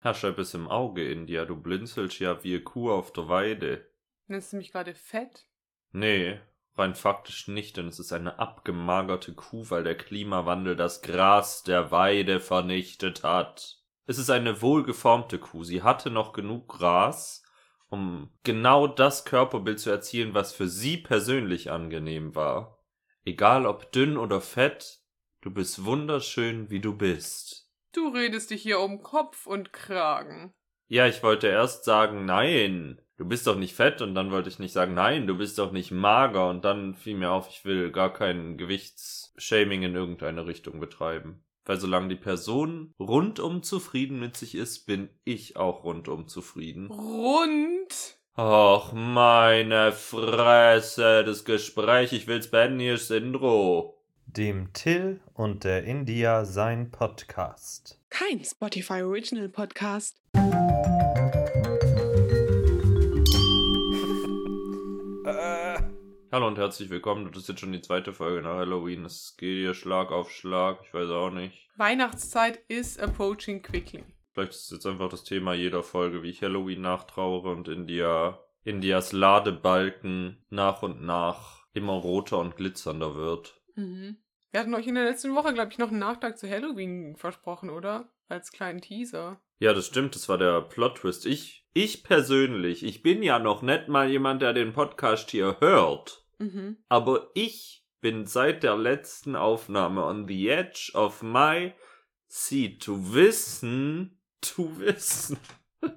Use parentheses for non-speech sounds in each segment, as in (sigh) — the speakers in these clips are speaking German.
Hast du etwas im Auge, India? Du blinzelst ja wie eine Kuh auf der Weide. Nennst du mich gerade fett? Nee, rein faktisch nicht, denn es ist eine abgemagerte Kuh, weil der Klimawandel das Gras der Weide vernichtet hat. Es ist eine wohlgeformte Kuh. Sie hatte noch genug Gras, um genau das Körperbild zu erzielen, was für sie persönlich angenehm war. Egal ob dünn oder fett, du bist wunderschön, wie du bist. Du redest dich hier um Kopf und Kragen. Ja, ich wollte erst sagen, nein, du bist doch nicht fett und dann wollte ich nicht sagen, nein, du bist doch nicht mager und dann fiel mir auf, ich will gar kein Gewichtsshaming in irgendeine Richtung betreiben. Weil solange die Person rundum zufrieden mit sich ist, bin ich auch rundum zufrieden. Rund? Och, meine Fresse, das Gespräch, ich will's beenden, hier ist Indro. Dem Till und der India sein Podcast. Kein Spotify Original Podcast. Hallo und herzlich willkommen. Das ist jetzt schon die zweite Folge nach Halloween. Es geht hier Schlag auf Schlag. Ich weiß auch nicht. Weihnachtszeit is approaching quickly. Vielleicht ist es jetzt einfach das Thema jeder Folge, wie ich Halloween nachtrauere und India, Indias Ladebalken nach und nach immer roter und glitzernder wird. Mhm. Wir hatten euch in der letzten Woche, glaube ich, noch einen Nachtrag zu Halloween versprochen, oder? Als kleinen Teaser. Ja, das stimmt, das war der Plot-Twist. Ich, ich persönlich, ich bin ja noch nicht mal jemand, der den Podcast hier hört. Mhm. Aber ich bin seit der letzten Aufnahme on the edge of my seat to wissen, to wissen. (laughs)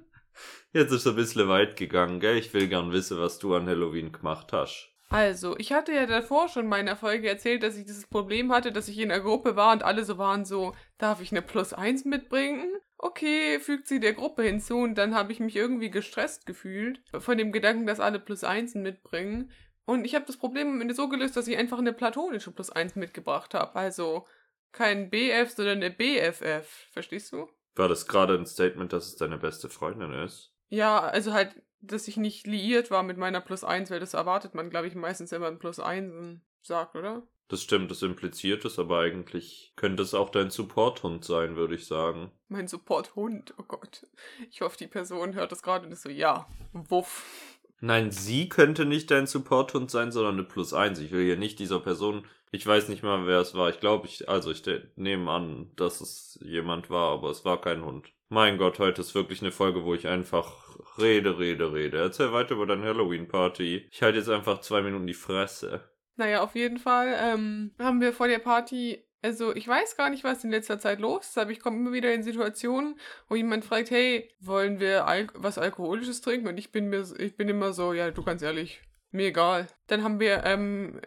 Jetzt ist es ein bisschen weit gegangen, gell? Ich will gern wissen, was du an Halloween gemacht hast. Also, ich hatte ja davor schon in meiner Folge erzählt, dass ich dieses Problem hatte, dass ich in einer Gruppe war und alle so waren so, darf ich eine Plus 1 mitbringen? Okay, fügt sie der Gruppe hinzu und dann habe ich mich irgendwie gestresst gefühlt von dem Gedanken, dass alle Plus 1 mitbringen. Und ich habe das Problem am Ende so gelöst, dass ich einfach eine platonische Plus 1 mitgebracht habe. Also kein BF, sondern eine BFF. Verstehst du? War das gerade ein Statement, dass es deine beste Freundin ist? Ja, also halt, dass ich nicht liiert war mit meiner Plus 1, weil das erwartet man, glaube ich, meistens, wenn man Plus 1 sagt, oder? Das stimmt, das impliziert es, aber eigentlich könnte es auch dein Supporthund sein, würde ich sagen. Mein Supporthund, oh Gott. Ich hoffe, die Person hört das gerade und ist so, ja, wuff. Nein, sie könnte nicht dein Supporthund sein, sondern eine Plus 1. Ich will hier nicht dieser Person, ich weiß nicht mal, wer es war. Ich glaube, ich, also ich nehme an, dass es jemand war, aber es war kein Hund. Mein Gott, heute ist wirklich eine Folge, wo ich einfach rede, rede, rede. Erzähl weiter über deine Halloween-Party. Ich halte jetzt einfach zwei Minuten die Fresse. Naja, auf jeden Fall ähm, haben wir vor der Party, also ich weiß gar nicht, was in letzter Zeit los ist, aber ich komme immer wieder in Situationen, wo jemand fragt, hey, wollen wir Al was Alkoholisches trinken? Und ich bin mir, ich bin immer so, ja, du ganz ehrlich, mir egal. Dann haben wir ähm,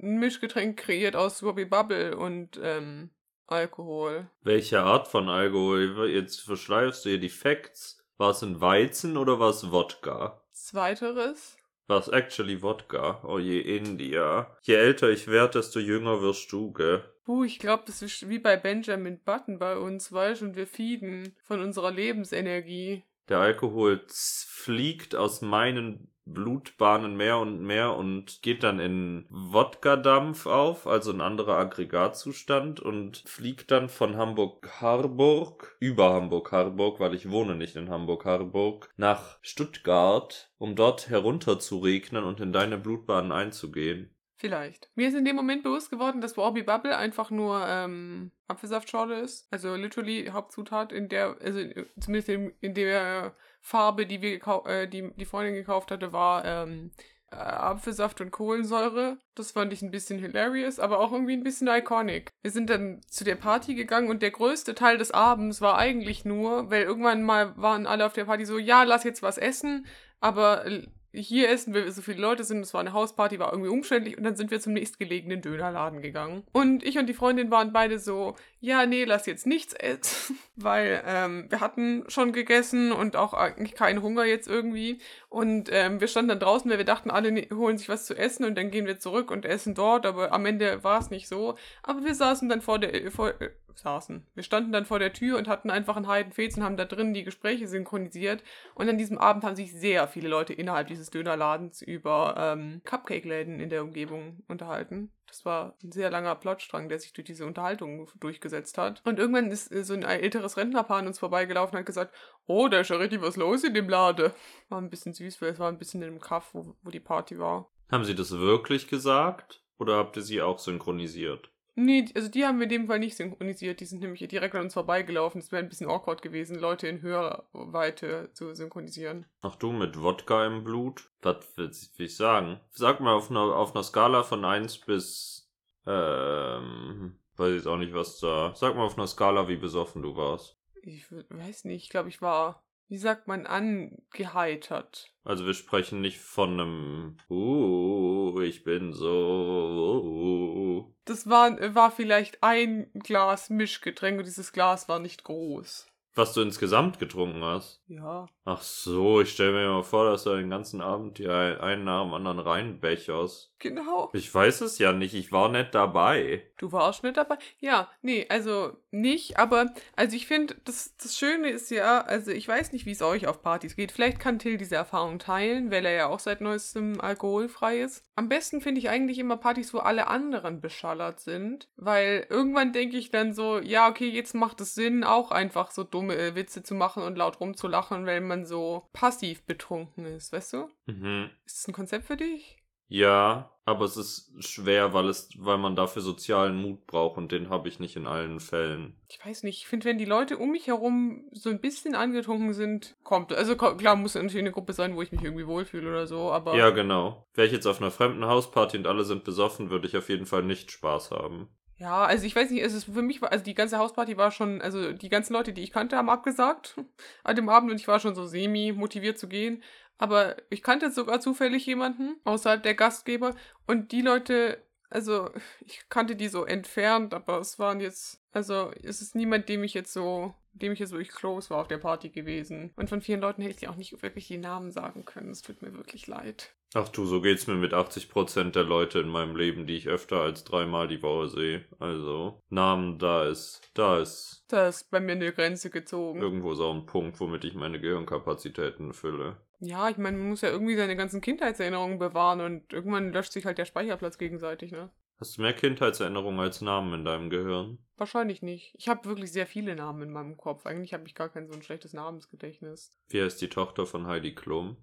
ein Mischgetränk kreiert aus Robbie Bubble und ähm, Alkohol. Welche Art von Alkohol? Jetzt verschleifst du hier die Facts. War es ein Weizen oder war es Wodka? Zweiteres. War es actually Wodka? Oh je, India. Je älter ich werde, desto jünger wirst du, gell? Puh, ich glaube, das ist wie bei Benjamin Button bei uns, weißt du, und wir feeden von unserer Lebensenergie. Der Alkohol fliegt aus meinen Blutbahnen mehr und mehr und geht dann in Wodka-Dampf auf, also ein anderer Aggregatzustand und fliegt dann von Hamburg-Harburg über Hamburg-Harburg, weil ich wohne nicht in Hamburg-Harburg, nach Stuttgart, um dort herunter zu regnen und in deine Blutbahnen einzugehen. Vielleicht. Mir ist in dem Moment bewusst geworden, dass Robbie Bubble einfach nur ähm, Apfelsaftschorle ist. Also literally Hauptzutat in der, also zumindest in, in der Farbe, die wir äh, die die Freundin gekauft hatte, war ähm, äh, Apfelsaft und Kohlensäure. Das fand ich ein bisschen hilarious, aber auch irgendwie ein bisschen iconic. Wir sind dann zu der Party gegangen und der größte Teil des Abends war eigentlich nur, weil irgendwann mal waren alle auf der Party so, ja, lass jetzt was essen, aber hier essen, weil wir so viele Leute sind, es war eine Hausparty, war irgendwie umständlich und dann sind wir zum nächstgelegenen Dönerladen gegangen. Und ich und die Freundin waren beide so, ja, nee, lass jetzt nichts essen, (laughs) weil ähm, wir hatten schon gegessen und auch eigentlich keinen Hunger jetzt irgendwie. Und ähm, wir standen dann draußen, weil wir dachten, alle ne holen sich was zu essen und dann gehen wir zurück und essen dort, aber am Ende war es nicht so. Aber wir saßen dann vor der, vor, saßen. Wir standen dann vor der Tür und hatten einfach einen Heidenfez und haben da drin die Gespräche synchronisiert. Und an diesem Abend haben sich sehr viele Leute innerhalb dieses Dönerladens über ähm, Cupcake-Läden in der Umgebung unterhalten. Das war ein sehr langer Plotstrang, der sich durch diese Unterhaltung durchgesetzt hat. Und irgendwann ist äh, so ein älteres Rentnerpaar an uns vorbeigelaufen und hat gesagt, oh, da ist ja richtig was los in dem Lade. War ein bisschen süß, weil es war ein bisschen in dem Kaff, wo, wo die Party war. Haben Sie das wirklich gesagt? Oder habt ihr sie auch synchronisiert? Nee, also die haben wir in dem Fall nicht synchronisiert. Die sind nämlich direkt an uns vorbeigelaufen. Es wäre ein bisschen awkward gewesen, Leute in Hörweite zu synchronisieren. Ach du, mit Wodka im Blut? Was will ich sagen? Sag mal auf einer, auf einer Skala von 1 bis, ähm, weiß jetzt auch nicht, was da. Sag mal auf einer Skala, wie besoffen du warst. Ich weiß nicht, ich glaube, ich war, wie sagt man, angeheitert. Also wir sprechen nicht von einem, uh, ich bin so. Uh. Das war, war vielleicht ein Glas Mischgetränk und dieses Glas war nicht groß. Was du insgesamt getrunken hast? Ja. Ach so, ich stelle mir mal vor, dass du den ganzen Abend hier einen nach dem anderen reinbecherst. Genau. Ich weiß es ja nicht, ich war nicht dabei. Du warst nicht dabei? Ja, nee, also nicht, aber also ich finde, das, das Schöne ist ja, also ich weiß nicht, wie es euch auf Partys geht. Vielleicht kann Till diese Erfahrung teilen, weil er ja auch seit neuestem alkoholfrei ist. Am besten finde ich eigentlich immer Partys, wo alle anderen beschallert sind, weil irgendwann denke ich dann so, ja, okay, jetzt macht es Sinn, auch einfach so dumme äh, Witze zu machen und laut rumzulachen, weil man so passiv betrunken ist, weißt du? Mhm. Ist das ein Konzept für dich? Ja, aber es ist schwer, weil es, weil man dafür sozialen Mut braucht und den habe ich nicht in allen Fällen. Ich weiß nicht, ich finde, wenn die Leute um mich herum so ein bisschen angetrunken sind, kommt. Also klar, muss natürlich eine Gruppe sein, wo ich mich irgendwie wohlfühle oder so, aber. Ja, genau. Wäre ich jetzt auf einer fremden Hausparty und alle sind besoffen, würde ich auf jeden Fall nicht Spaß haben. Ja, also ich weiß nicht, es ist für mich, also die ganze Hausparty war schon, also die ganzen Leute, die ich kannte, haben abgesagt an dem Abend und ich war schon so semi motiviert zu gehen. Aber ich kannte sogar zufällig jemanden außerhalb der Gastgeber und die Leute, also ich kannte die so entfernt, aber es waren jetzt, also es ist niemand, dem ich jetzt so, dem ich jetzt wirklich close war auf der Party gewesen. Und von vielen Leuten hätte ich auch nicht wirklich die Namen sagen können. Es tut mir wirklich leid. Ach du, so geht's mir mit 80% der Leute in meinem Leben, die ich öfter als dreimal die Woche sehe. Also, Namen, da ist, da ist. Da ist bei mir eine Grenze gezogen. Irgendwo ist auch ein Punkt, womit ich meine Gehirnkapazitäten fülle. Ja, ich meine, man muss ja irgendwie seine ganzen Kindheitserinnerungen bewahren und irgendwann löscht sich halt der Speicherplatz gegenseitig, ne? Hast du mehr Kindheitserinnerungen als Namen in deinem Gehirn? Wahrscheinlich nicht. Ich habe wirklich sehr viele Namen in meinem Kopf. Eigentlich habe ich gar kein so ein schlechtes Namensgedächtnis. Wie heißt die Tochter von Heidi Klum?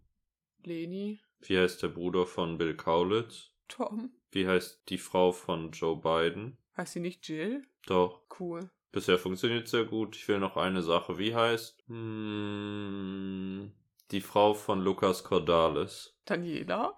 Leni. Wie heißt der Bruder von Bill Kaulitz? Tom. Wie heißt die Frau von Joe Biden? Heißt sie nicht Jill? Doch. Cool. Bisher funktioniert sehr gut. Ich will noch eine Sache. Wie heißt? Hm, die Frau von Lucas Cordalis. Daniela?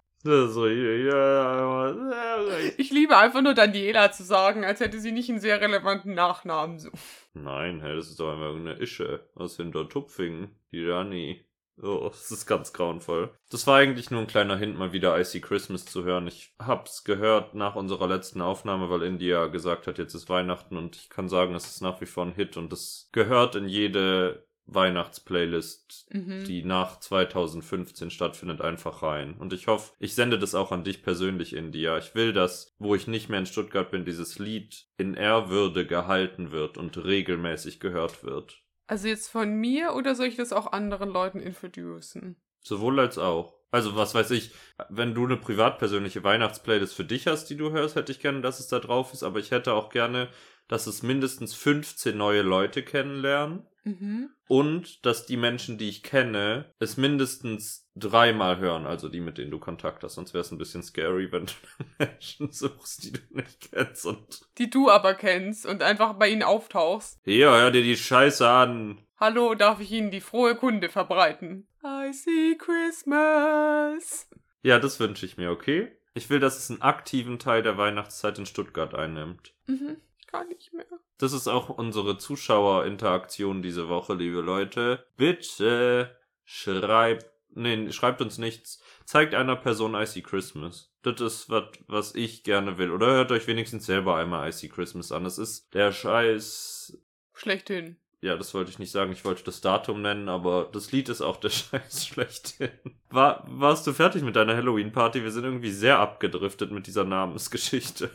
Ich liebe einfach nur Daniela zu sagen, als hätte sie nicht einen sehr relevanten Nachnamen. So. Nein, hey, das ist doch einfach irgendeine Ische aus Hintertupfingen. Die Rani. Oh, das ist ganz grauenvoll. Das war eigentlich nur ein kleiner Hint, mal wieder Icy Christmas zu hören. Ich hab's gehört nach unserer letzten Aufnahme, weil India gesagt hat, jetzt ist Weihnachten und ich kann sagen, es ist nach wie vor ein Hit und es gehört in jede Weihnachtsplaylist, Mhm. die nach 2015 stattfindet, einfach rein. Und ich hoffe, ich sende das auch an dich persönlich, India. Ich will, dass, wo ich nicht mehr in Stuttgart bin, dieses Lied in Ehrwürde gehalten wird und regelmäßig gehört wird. Also jetzt von mir oder soll ich das auch anderen Leuten introducen? Sowohl als auch. Also, was weiß ich, wenn du eine privat persönliche Weihnachtsplaylist für dich hast, die du hörst, hätte ich gerne, dass es da drauf ist, aber ich hätte auch gerne, dass es mindestens 15 neue Leute kennenlernen Mhm. und dass die Menschen, die ich kenne, es mindestens dreimal hören, also die, mit denen du Kontakt hast. Sonst wäre es ein bisschen scary, wenn du (laughs) Menschen suchst, die du nicht kennst und Die du aber kennst und einfach bei ihnen auftauchst. hier, hör dir die Scheiße an. Hallo, darf ich Ihnen die frohe Kunde verbreiten? I see Christmas. Ja, das wünsche ich mir, okay? Ich will, dass es einen aktiven Teil der Weihnachtszeit in Stuttgart einnimmt. Mhm. Gar nicht mehr. Das ist auch unsere Zuschauerinteraktion diese Woche, liebe Leute. Bitte schreibt, nee, schreibt uns nichts. Zeigt einer Person Icy Christmas. Das ist was, was ich gerne will. Oder hört euch wenigstens selber einmal Icy Christmas an. Das ist der Scheiß. Schlechthin. Ja, das wollte ich nicht sagen. Ich wollte das Datum nennen, aber das Lied ist auch der (laughs) Scheiß schlechthin. War, warst du fertig mit deiner Halloween-Party? Wir sind irgendwie sehr abgedriftet mit dieser Namensgeschichte.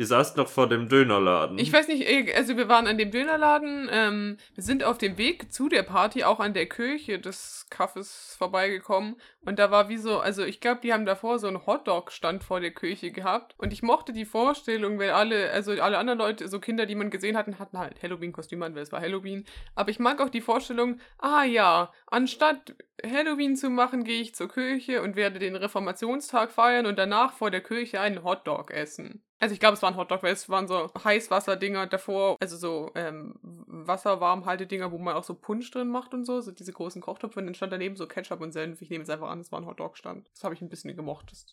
Ihr saßt noch vor dem Dönerladen. Ich weiß nicht, eh, also wir waren an dem Dönerladen, ähm, wir sind auf dem Weg zu der Party auch an der Kirche des Kaffes vorbeigekommen und da war wie so, also ich glaube, die haben davor so einen Hotdog-Stand vor der Kirche gehabt und ich mochte die Vorstellung, weil alle, also alle anderen Leute, so Kinder, die man gesehen hatten, hatten halt Halloween-Kostüme an, weil es war Halloween, aber ich mag auch die Vorstellung, ah ja, anstatt Halloween zu machen, gehe ich zur Kirche und werde den Reformationstag feiern und danach vor der Kirche einen Hotdog essen. Also ich glaube, es waren Hotdog, weil es waren so Heißwasserdinger davor, also so ähm, Wasserwarmhaltedinger, wo man auch so Punsch drin macht und so, so diese großen Kochtöpfe und dann stand daneben so Ketchup und Senf. Ich nehme es einfach an, es war ein Hotdog-Stand. Das habe ich ein bisschen gemocht, dass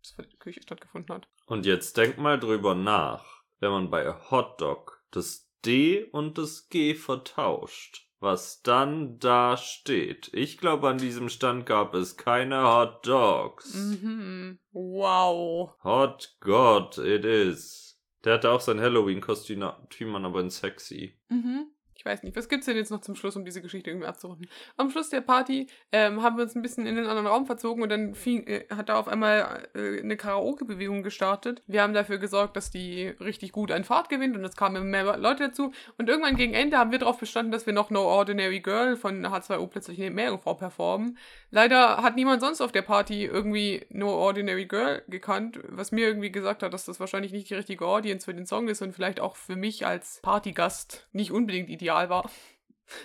das vor der Küche stattgefunden hat. Und jetzt denk mal drüber nach, wenn man bei Hotdog das D und das G vertauscht. Was dann da steht. Ich glaube, an diesem Stand gab es keine Hot Dogs. Mhm. Wow. Hot God, it is. Der hatte auch sein Halloween-Kostüm an, aber in sexy. Mhm. Ich weiß nicht, was gibt's denn jetzt noch zum Schluss, um diese Geschichte irgendwie abzurunden? Am Schluss der Party ähm, haben wir uns ein bisschen in den anderen Raum verzogen und dann fing, äh, hat da auf einmal äh, eine Karaoke-Bewegung gestartet. Wir haben dafür gesorgt, dass die richtig gut an Fahrt gewinnt und es kamen immer mehr Leute dazu. Und irgendwann gegen Ende haben wir darauf bestanden, dass wir noch No Ordinary Girl von H2O plötzlich eine Meerjungfrau performen. Leider hat niemand sonst auf der Party irgendwie No Ordinary Girl gekannt, was mir irgendwie gesagt hat, dass das wahrscheinlich nicht die richtige Audience für den Song ist und vielleicht auch für mich als Partygast nicht unbedingt ideal war. (laughs)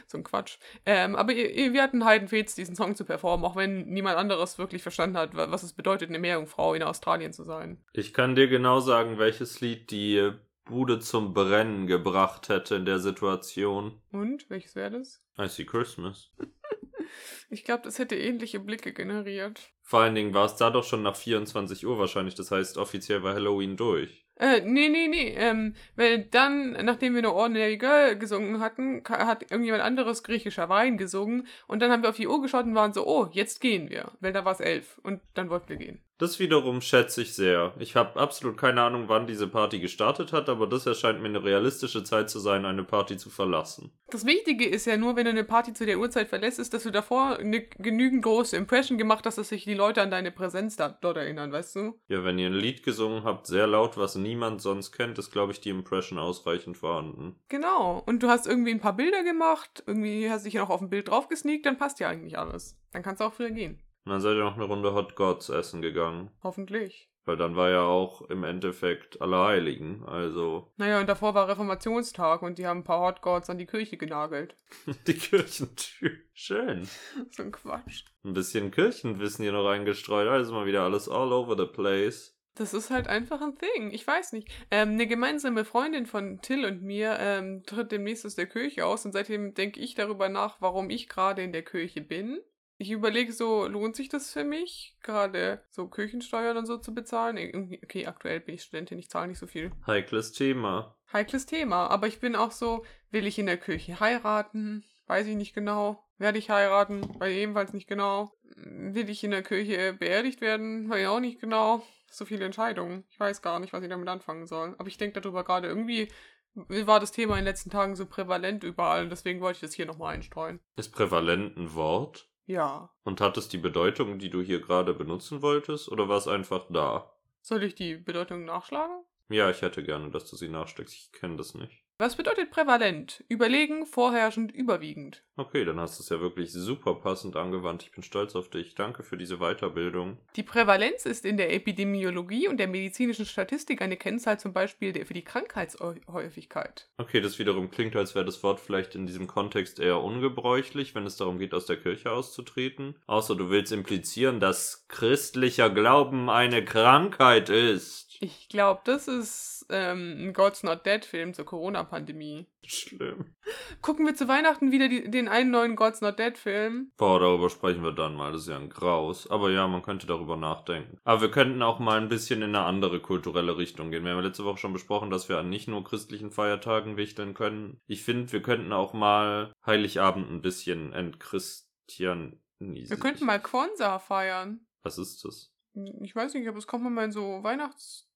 So ein Quatsch. Ähm, aber wir hatten Heidenfels, diesen Song zu performen, auch wenn niemand anderes wirklich verstanden hat, was es bedeutet, eine Meerjungfrau in Australien zu sein. Ich kann dir genau sagen, welches Lied die Bude zum Brennen gebracht hätte in der Situation. Und? Welches wäre das? I See Christmas. (laughs) Ich glaube, das hätte ähnliche Blicke generiert. Vor allen Dingen war es da doch schon nach 24 Uhr wahrscheinlich. Das heißt, offiziell war Halloween durch. Äh, nee, nee, nee. Ähm, weil dann, nachdem wir nur Ordinary Girl gesungen hatten, hat irgendjemand anderes griechischer Wein gesungen. Und dann haben wir auf die Uhr geschaut und waren so, oh, jetzt gehen wir. Weil da war es elf. Und dann wollten wir gehen. Das wiederum schätze ich sehr. Ich habe absolut keine Ahnung, wann diese Party gestartet hat, aber das erscheint mir eine realistische Zeit zu sein, eine Party zu verlassen. Das Wichtige ist ja nur, wenn du eine Party zu der Uhrzeit verlässt, ist, dass du davor eine genügend große Impression gemacht hast, dass sich die Leute an deine Präsenz da, dort erinnern, weißt du? Ja, wenn ihr ein Lied gesungen habt, sehr laut, was niemand sonst kennt, ist, glaube ich, die Impression ausreichend vorhanden. Genau. Und du hast irgendwie ein paar Bilder gemacht, irgendwie hast dich noch auf ein Bild drauf gesneakt, dann passt ja eigentlich alles. Dann kannst du auch früher gehen. Und dann seid ihr noch eine Runde Hot Gods essen gegangen. Hoffentlich. Weil dann war ja auch im Endeffekt Allerheiligen, also. Naja, und davor war Reformationstag und die haben ein paar Hot Gods an die Kirche genagelt. (laughs) die Kirchentür. Schön. (laughs) so ein Quatsch. Ein bisschen Kirchenwissen hier noch eingestreut, also mal wieder alles all over the place. Das ist halt einfach ein Thing. Ich weiß nicht. Ähm, eine gemeinsame Freundin von Till und mir ähm, tritt demnächst aus der Kirche aus und seitdem denke ich darüber nach, warum ich gerade in der Kirche bin ich überlege so, lohnt sich das für mich, gerade so Kirchensteuern und so zu bezahlen? Okay, aktuell bin ich Studentin, ich zahle nicht so viel. Heikles Thema. Heikles Thema, aber ich bin auch so, will ich in der Kirche heiraten? Weiß ich nicht genau. Werde ich heiraten? Weiß ich ebenfalls nicht genau. Will ich in der Kirche beerdigt werden? Weiß ich auch nicht genau. So viele Entscheidungen. Ich weiß gar nicht, was ich damit anfangen soll. Aber ich denke darüber gerade irgendwie war das Thema in den letzten Tagen so prävalent überall deswegen wollte ich das hier nochmal einstreuen. Ist prävalent ein Wort? Ja. Und hat es die Bedeutung, die du hier gerade benutzen wolltest, oder war es einfach da? Soll ich die Bedeutung nachschlagen? Ja, ich hätte gerne, dass du sie nachschlägst. Ich kenne das nicht. Was bedeutet prävalent? Überlegen, vorherrschend, überwiegend. Okay, dann hast du es ja wirklich super passend angewandt. Ich bin stolz auf dich. Danke für diese Weiterbildung. Die Prävalenz ist in der Epidemiologie und der medizinischen Statistik eine Kennzahl zum Beispiel für die Krankheitshäufigkeit. Okay, das wiederum klingt, als wäre das Wort vielleicht in diesem Kontext eher ungebräuchlich, wenn es darum geht, aus der Kirche auszutreten. Außer du willst implizieren, dass christlicher Glauben eine Krankheit ist. Ich glaube, das ist ähm, ein God's Not Dead Film zur Corona-Pandemie. Schlimm. Gucken wir zu Weihnachten wieder die, den einen neuen God's Not Dead Film. Boah, darüber sprechen wir dann mal. Das ist ja ein Graus. Aber ja, man könnte darüber nachdenken. Aber wir könnten auch mal ein bisschen in eine andere kulturelle Richtung gehen. Wir haben ja letzte Woche schon besprochen, dass wir an nicht nur christlichen Feiertagen wichteln können. Ich finde, wir könnten auch mal Heiligabend ein bisschen entchristianisieren. Wir könnten mal Kwanzaa feiern. Was ist das? Ich weiß nicht, aber es kommt mir mal in so Weihnachts-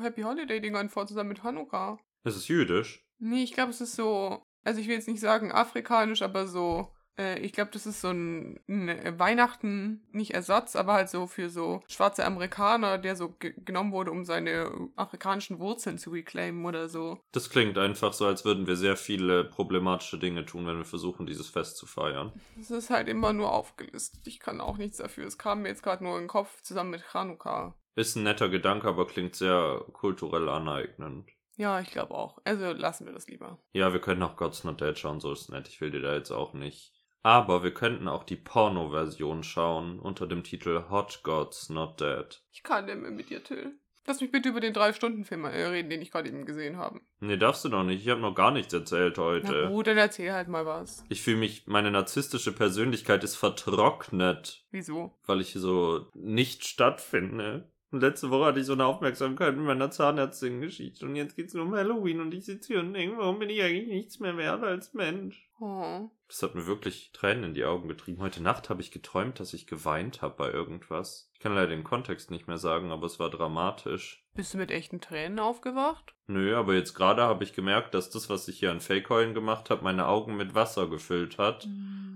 Happy Holiday-Dingern vor, zusammen mit Hanukkah. Ist es jüdisch? Nee, ich glaube, es ist so, also ich will jetzt nicht sagen afrikanisch, aber so Äh, ich glaube, das ist so ein, ein Weihnachten, nicht Ersatz, aber halt so für so schwarze Amerikaner, der so ge genommen wurde, um seine afrikanischen Wurzeln zu reclaimen oder so. Das klingt einfach so, als würden wir sehr viele problematische Dinge tun, wenn wir versuchen, dieses Fest zu feiern. Es ist halt immer nur aufgelistet. Ich kann auch nichts dafür. Es kam mir jetzt gerade nur in den Kopf zusammen mit Chanukka. Ist ein netter Gedanke, aber klingt sehr kulturell aneignend. Ja, ich glaube auch. Also lassen wir das lieber. Ja, wir können auch God's Not Dead schauen, so ist nett. Ich will dir da jetzt auch nicht. Aber wir könnten auch die Porno-Version schauen unter dem Titel Hot Gods Not Dead. Ich kann nicht mehr mit dir, Till. Lass mich bitte über den Drei-Stunden-Film äh, reden, den ich gerade eben gesehen habe. Nee, darfst du noch nicht. Ich habe noch gar nichts erzählt Na heute. gut, dann erzähl halt mal was. Ich fühle mich, meine narzisstische Persönlichkeit ist vertrocknet, Wieso? weil ich so nicht stattfinde. Und letzte Woche hatte ich so eine Aufmerksamkeit mit meiner Zahnärztin-Geschichte und jetzt geht's nur um Halloween und ich sitze hier und denke, warum bin ich eigentlich nichts mehr wert als Mensch? Oh. Das hat mir wirklich Tränen in die Augen getrieben. Heute Nacht habe ich geträumt, dass ich geweint habe bei irgendwas. Ich kann leider den Kontext nicht mehr sagen, aber es war dramatisch. Bist du mit echten Tränen aufgewacht? Nö, aber jetzt gerade habe ich gemerkt, dass das, was ich hier an Fake-Heulen gemacht habe, meine Augen mit Wasser gefüllt hat.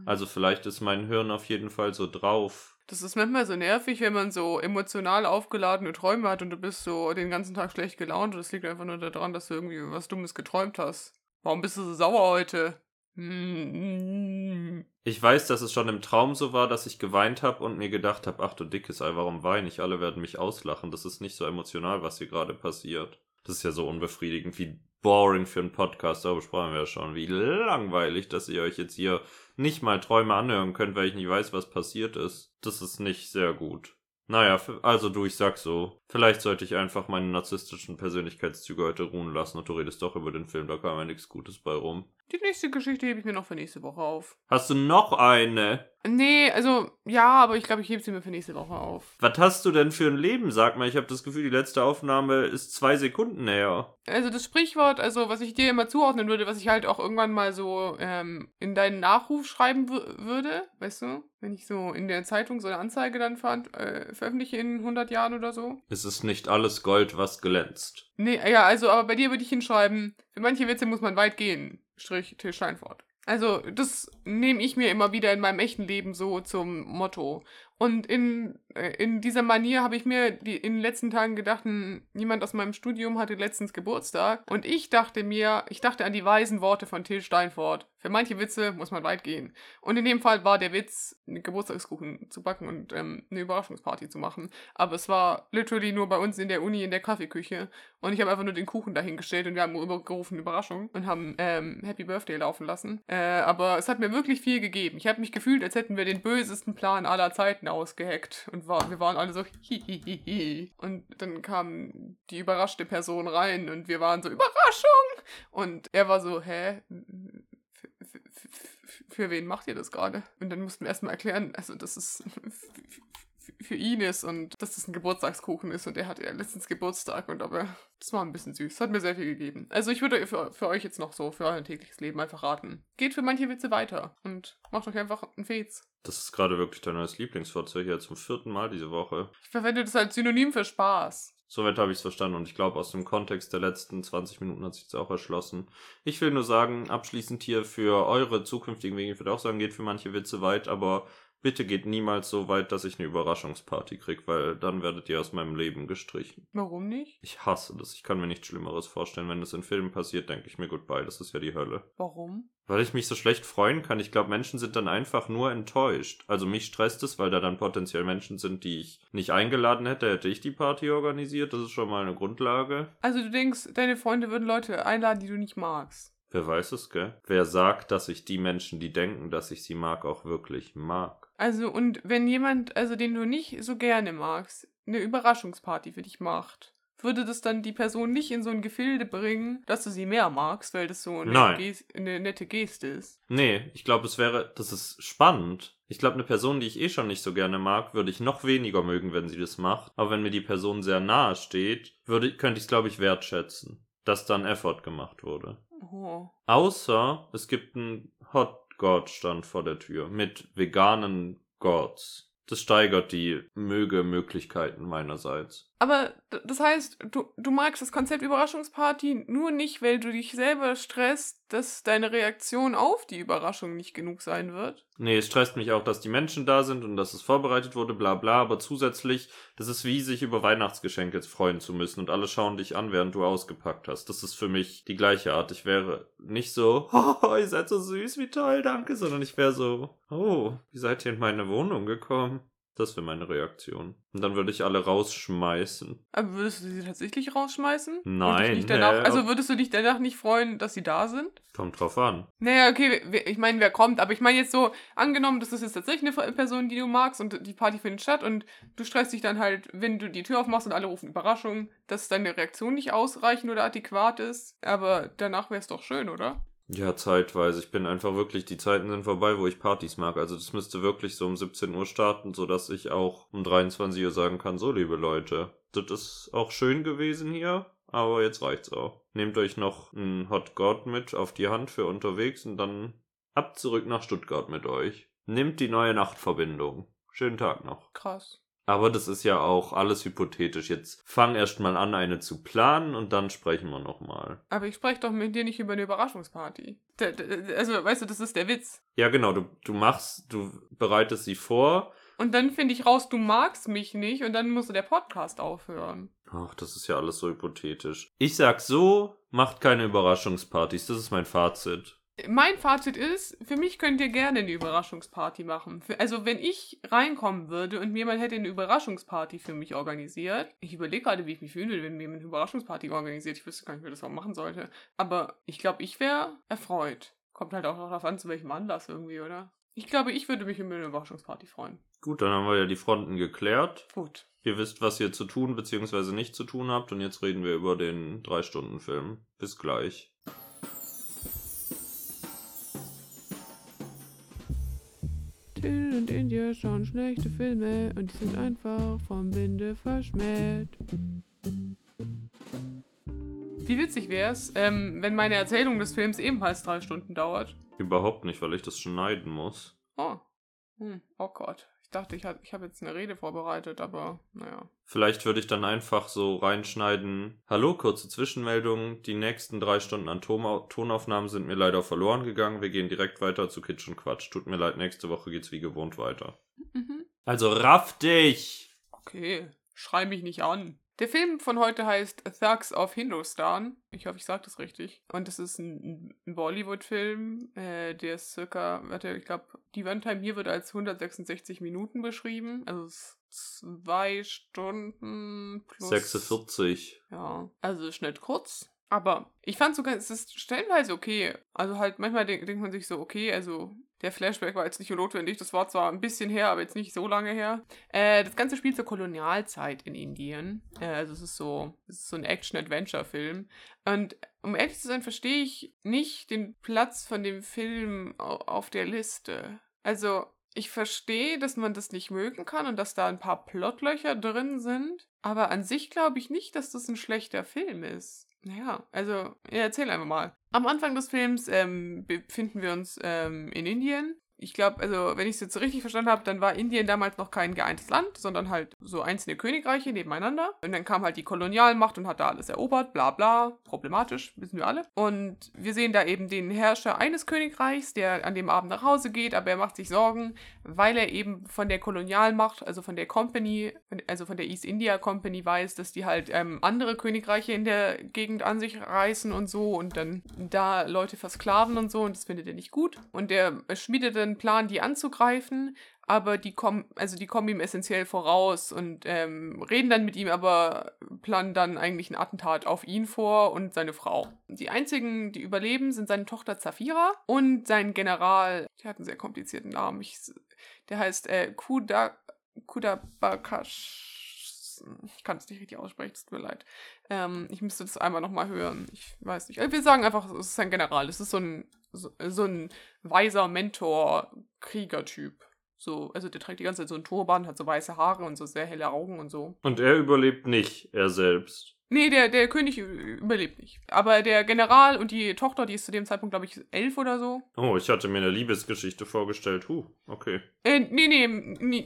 Also vielleicht ist mein Hirn auf jeden Fall so drauf. Das ist manchmal so nervig, wenn man so emotional aufgeladene Träume hat und du bist so den ganzen Tag schlecht gelaunt und das liegt einfach nur daran, dass du irgendwie was Dummes geträumt hast. Warum bist du so sauer heute? Hm. Ich weiß, dass es schon im Traum so war, dass ich geweint habe und mir gedacht habe, ach du dickes Ei, warum weine ich? Alle werden mich auslachen. Das ist nicht so emotional, was hier gerade passiert. Das ist ja so unbefriedigend, wie boring für einen Podcast. Darüber sprachen wir ja schon. Wie langweilig, dass ihr euch jetzt hier nicht mal Träume anhören könnt, weil ich nicht weiß, was passiert ist. Das ist nicht sehr gut. Naja, also du, ich sag so. Vielleicht sollte ich einfach meine narzisstischen Persönlichkeitszüge heute ruhen lassen und du redest doch über den Film, da kam ja nichts Gutes bei rum. Die nächste Geschichte hebe ich mir noch für nächste Woche auf. Hast du noch eine? Nee, also ja, aber ich glaube, ich hebe sie mir für nächste Woche auf. Was hast du denn für ein Leben? Sag mal, ich habe das Gefühl, die letzte Aufnahme ist zwei Sekunden näher. Also das Sprichwort, also was ich dir immer zuordnen würde, was ich halt auch irgendwann mal so ähm, in deinen Nachruf schreiben wü- würde, weißt du? Wenn ich so in der Zeitung so eine Anzeige dann ver äh, veröffentliche in 100 Jahren oder so. Es ist nicht alles Gold, was glänzt. Nee, ja, also, aber bei dir würde ich hinschreiben, für manche Witze muss man weit gehen. Till Steinfort. Also, das nehme ich mir immer wieder in meinem echten Leben so zum Motto. Und in, äh, in dieser Manier habe ich mir die, in den letzten Tagen gedacht, hm, jemand aus meinem Studium hatte letztens Geburtstag. Und ich dachte mir, ich dachte an die weisen Worte von Till Steinfort. Für manche Witze muss man weit gehen. Und in dem Fall war der Witz, einen Geburtstagskuchen zu backen und ähm, eine Überraschungsparty zu machen. Aber es war literally nur bei uns in der Uni in der Kaffeeküche. Und ich habe einfach nur den Kuchen dahingestellt und wir haben gerufen Überraschung und haben ähm, Happy Birthday laufen lassen. Äh, aber es hat mir wirklich viel gegeben. Ich habe mich gefühlt, als hätten wir den bösesten Plan aller Zeiten ausgeheckt. Und war, wir waren alle so hihihihi. Und dann kam die überraschte Person rein und wir waren so Überraschung. Und er war so, hä? Für, wen macht ihr das gerade? Und dann mussten wir erstmal erklären, also das ist (laughs) für ihn ist und dass das ein Geburtstagskuchen ist und er hatte ja letztens Geburtstag und aber das war ein bisschen süß. Hat mir sehr viel gegeben. Also ich würde für, für euch jetzt noch so, für euer tägliches Leben einfach raten. Geht für manche Witze weiter und macht euch einfach einen Fez. Das ist gerade wirklich dein neues Lieblingswort. hier zum vierten Mal diese Woche. Ich verwende das als Synonym für Spaß. Soweit habe ich es verstanden und ich glaube, aus dem Kontext der letzten 20 Minuten hat sich das auch erschlossen. Ich will nur sagen, abschließend hier für eure zukünftigen Wege, ich würde auch sagen, geht für manche Witze weit, aber bitte geht niemals so weit, dass ich eine Überraschungsparty krieg, weil dann werdet ihr aus meinem Leben gestrichen. Warum nicht? Ich hasse das. Ich kann mir nichts Schlimmeres vorstellen. Wenn das in Filmen passiert, denke ich mir goodbye. Das ist ja die Hölle. Warum? Weil ich mich so schlecht freuen kann. Ich glaube, Menschen sind dann einfach nur enttäuscht. Also mich stresst es, weil da dann potenziell Menschen sind, die ich nicht eingeladen hätte, hätte ich die Party organisiert. Das ist schon mal eine Grundlage. Also du denkst, deine Freunde würden Leute einladen, die du nicht magst. Wer weiß es, gell? Wer sagt, dass ich die Menschen, die denken, dass ich sie mag, auch wirklich mag? Also und wenn jemand, also den du nicht so gerne magst, eine Überraschungsparty für dich macht, würde das dann die Person nicht in so ein Gefilde bringen, dass du sie mehr magst, weil das so eine, Nein. Ges eine nette Geste ist. Nee, ich glaube, es wäre, das ist spannend. Ich glaube, eine Person, die ich eh schon nicht so gerne mag, würde ich noch weniger mögen, wenn sie das macht. Aber wenn mir die Person sehr nahe steht, würde, könnte ich es, glaube ich, wertschätzen, dass dann Effort gemacht wurde. Oh. Außer es gibt einen Hot God Stand vor der Tür mit veganen Gods. Das steigert die Möge Möglichkeiten meinerseits. Aber das heißt, du, du magst das Konzept Überraschungsparty nur nicht, weil du dich selber stresst, dass deine Reaktion auf die Überraschung nicht genug sein wird. Nee, es stresst mich auch, dass die Menschen da sind und dass es vorbereitet wurde, bla bla, aber zusätzlich, das ist wie sich über Weihnachtsgeschenke freuen zu müssen und alle schauen dich an, während du ausgepackt hast. Das ist für mich die gleiche Art. Ich wäre nicht so, (laughs) oh, ihr seid so süß, wie toll, danke, sondern ich wäre so, oh, wie seid ihr in meine Wohnung gekommen? Das wäre meine Reaktion. Und dann würde ich alle rausschmeißen. Aber würdest du sie tatsächlich rausschmeißen? Nein, Nicht danach, hä? also würdest du dich danach nicht freuen, dass sie da sind? Kommt drauf an. Naja, okay, ich meine, wer kommt, aber ich meine jetzt so, angenommen, das ist jetzt tatsächlich eine Person, die du magst und die Party findet statt und du stresst dich dann halt, wenn du die Tür aufmachst und alle rufen Überraschung, dass deine Reaktion nicht ausreichend oder adäquat ist, aber danach wäre es doch schön, oder? Ja, zeitweise. Ich bin einfach wirklich, die Zeiten sind vorbei, wo ich Partys mag. Also das müsste wirklich so um 17 Uhr starten, sodass ich auch um 23 Uhr sagen kann, so liebe Leute, das ist auch schön gewesen hier, aber jetzt reicht's auch. Nehmt euch noch einen Hot God mit auf die Hand für unterwegs und dann ab zurück nach Stuttgart mit euch. Nehmt die neue Nachtverbindung. Schönen Tag noch. Krass. Aber das ist ja auch alles hypothetisch. Jetzt fang erst mal an, eine zu planen und dann sprechen wir nochmal. Aber ich spreche doch mit dir nicht über eine Überraschungsparty. Also, weißt du, das ist der Witz. Ja, genau, du, du machst, du bereitest sie vor. Und dann finde ich raus, du magst mich nicht und dann musste der Podcast aufhören. Ach, das ist ja alles so hypothetisch. Ich sag so, macht keine Überraschungspartys. Das ist mein Fazit. Mein Fazit ist, für mich könnt ihr gerne eine Überraschungsparty machen. Für, also wenn ich reinkommen würde und mir jemand hätte eine Überraschungsparty für mich organisiert, ich überlege gerade, wie ich mich fühlen würde, wenn mir jemand eine Überraschungsparty organisiert. Ich wüsste gar nicht, wie das überhaupt machen sollte. Aber ich glaube, ich wäre erfreut. Kommt halt auch noch darauf an, zu welchem Anlass irgendwie, oder? Ich glaube, ich würde mich über eine Überraschungsparty freuen. Gut, dann haben wir ja die Fronten geklärt. Gut. Ihr wisst, was ihr zu tun bzw. nicht zu tun habt. Und jetzt reden wir über den 3-Stunden-Film. Bis gleich. Und India schauen schlechte Filme und die sind einfach vom Winde verschmäht. Wie witzig wär's, ähm, wenn meine Erzählung des Films ebenfalls drei Stunden dauert. Überhaupt nicht, weil ich das schneiden muss. Oh. Hm, oh Gott. Ich dachte, ich, ich habe jetzt eine Rede vorbereitet, aber naja. Vielleicht würde ich dann einfach so reinschneiden. Hallo, kurze Zwischenmeldung. Die nächsten drei Stunden an Toma- Tonaufnahmen sind mir leider verloren gegangen. Wir gehen direkt weiter zu Kitsch und Quatsch. Tut mir leid, nächste Woche geht's wie gewohnt weiter. Mhm. Also raff dich! Okay, schrei mich nicht an. Der Film von heute heißt Thugs of Hindustan. Ich hoffe, ich sage das richtig. Und das ist ein, ein Bollywood-Film, äh, der ist circa, warte, ich glaube, die Runtime hier wird als 166 Minuten beschrieben. Also es ist zwei Stunden plus. 46. Ja, also nicht kurz. Aber ich fand sogar, es ist stellenweise okay. Also halt, manchmal denk, denkt man sich so, okay, also der Flashback war jetzt nicht notwendig. Das war zwar ein bisschen her, aber jetzt nicht so lange her. Äh, das Ganze spielt zur Kolonialzeit in Indien. Äh, also es ist so, es ist so ein Action-Adventure-Film. Und um ehrlich zu sein, verstehe ich nicht den Platz von dem Film au- auf der Liste. Also, ich verstehe, dass man das nicht mögen kann und dass da ein paar Plotlöcher drin sind. Aber an sich glaube ich nicht, dass das ein schlechter Film ist. Naja, also, ja, erzähl einfach mal. Am Anfang des Films ähm, befinden wir uns ähm, in Indien. Ich glaube, also, wenn ich es jetzt richtig verstanden habe, dann war Indien damals noch kein geeintes Land, sondern halt so einzelne Königreiche nebeneinander. Und dann kam halt die Kolonialmacht und hat da alles erobert, bla bla. Problematisch, wissen wir alle. Und wir sehen da eben den Herrscher eines Königreichs, der an dem Abend nach Hause geht, aber er macht sich Sorgen, weil er eben von der Kolonialmacht, also von der Company, also von der East India Company weiß, dass die halt ähm, andere Königreiche in der Gegend an sich reißen und so und dann da Leute versklaven und so und das findet er nicht gut. Und er schmiedet einen Plan, die anzugreifen, aber die kommen, also die kommen ihm essentiell voraus und ähm, reden dann mit ihm, aber planen dann eigentlich ein Attentat auf ihn vor und seine Frau. Die einzigen, die überleben, sind seine Tochter Zafira und sein General, der hat einen sehr komplizierten Namen, ich, der heißt äh, Kuda, Kudabakash. Ich kann es nicht richtig aussprechen, es tut mir leid. Ähm, ich müsste das einmal nochmal hören. Ich weiß nicht. Wir sagen einfach, es ist ein General. Es ist so ein, so, ein weiser Mentor-Kriegertyp. So, also der trägt die ganze Zeit so einen Turban, hat so weiße Haare und so sehr helle Augen und so. Und er überlebt nicht, er selbst. Nee, der, der König überlebt nicht. Aber der General und die Tochter, die ist zu dem Zeitpunkt, glaube ich, elf oder so. Oh, ich hatte mir eine Liebesgeschichte vorgestellt. Huh, okay. Äh, nee, nee,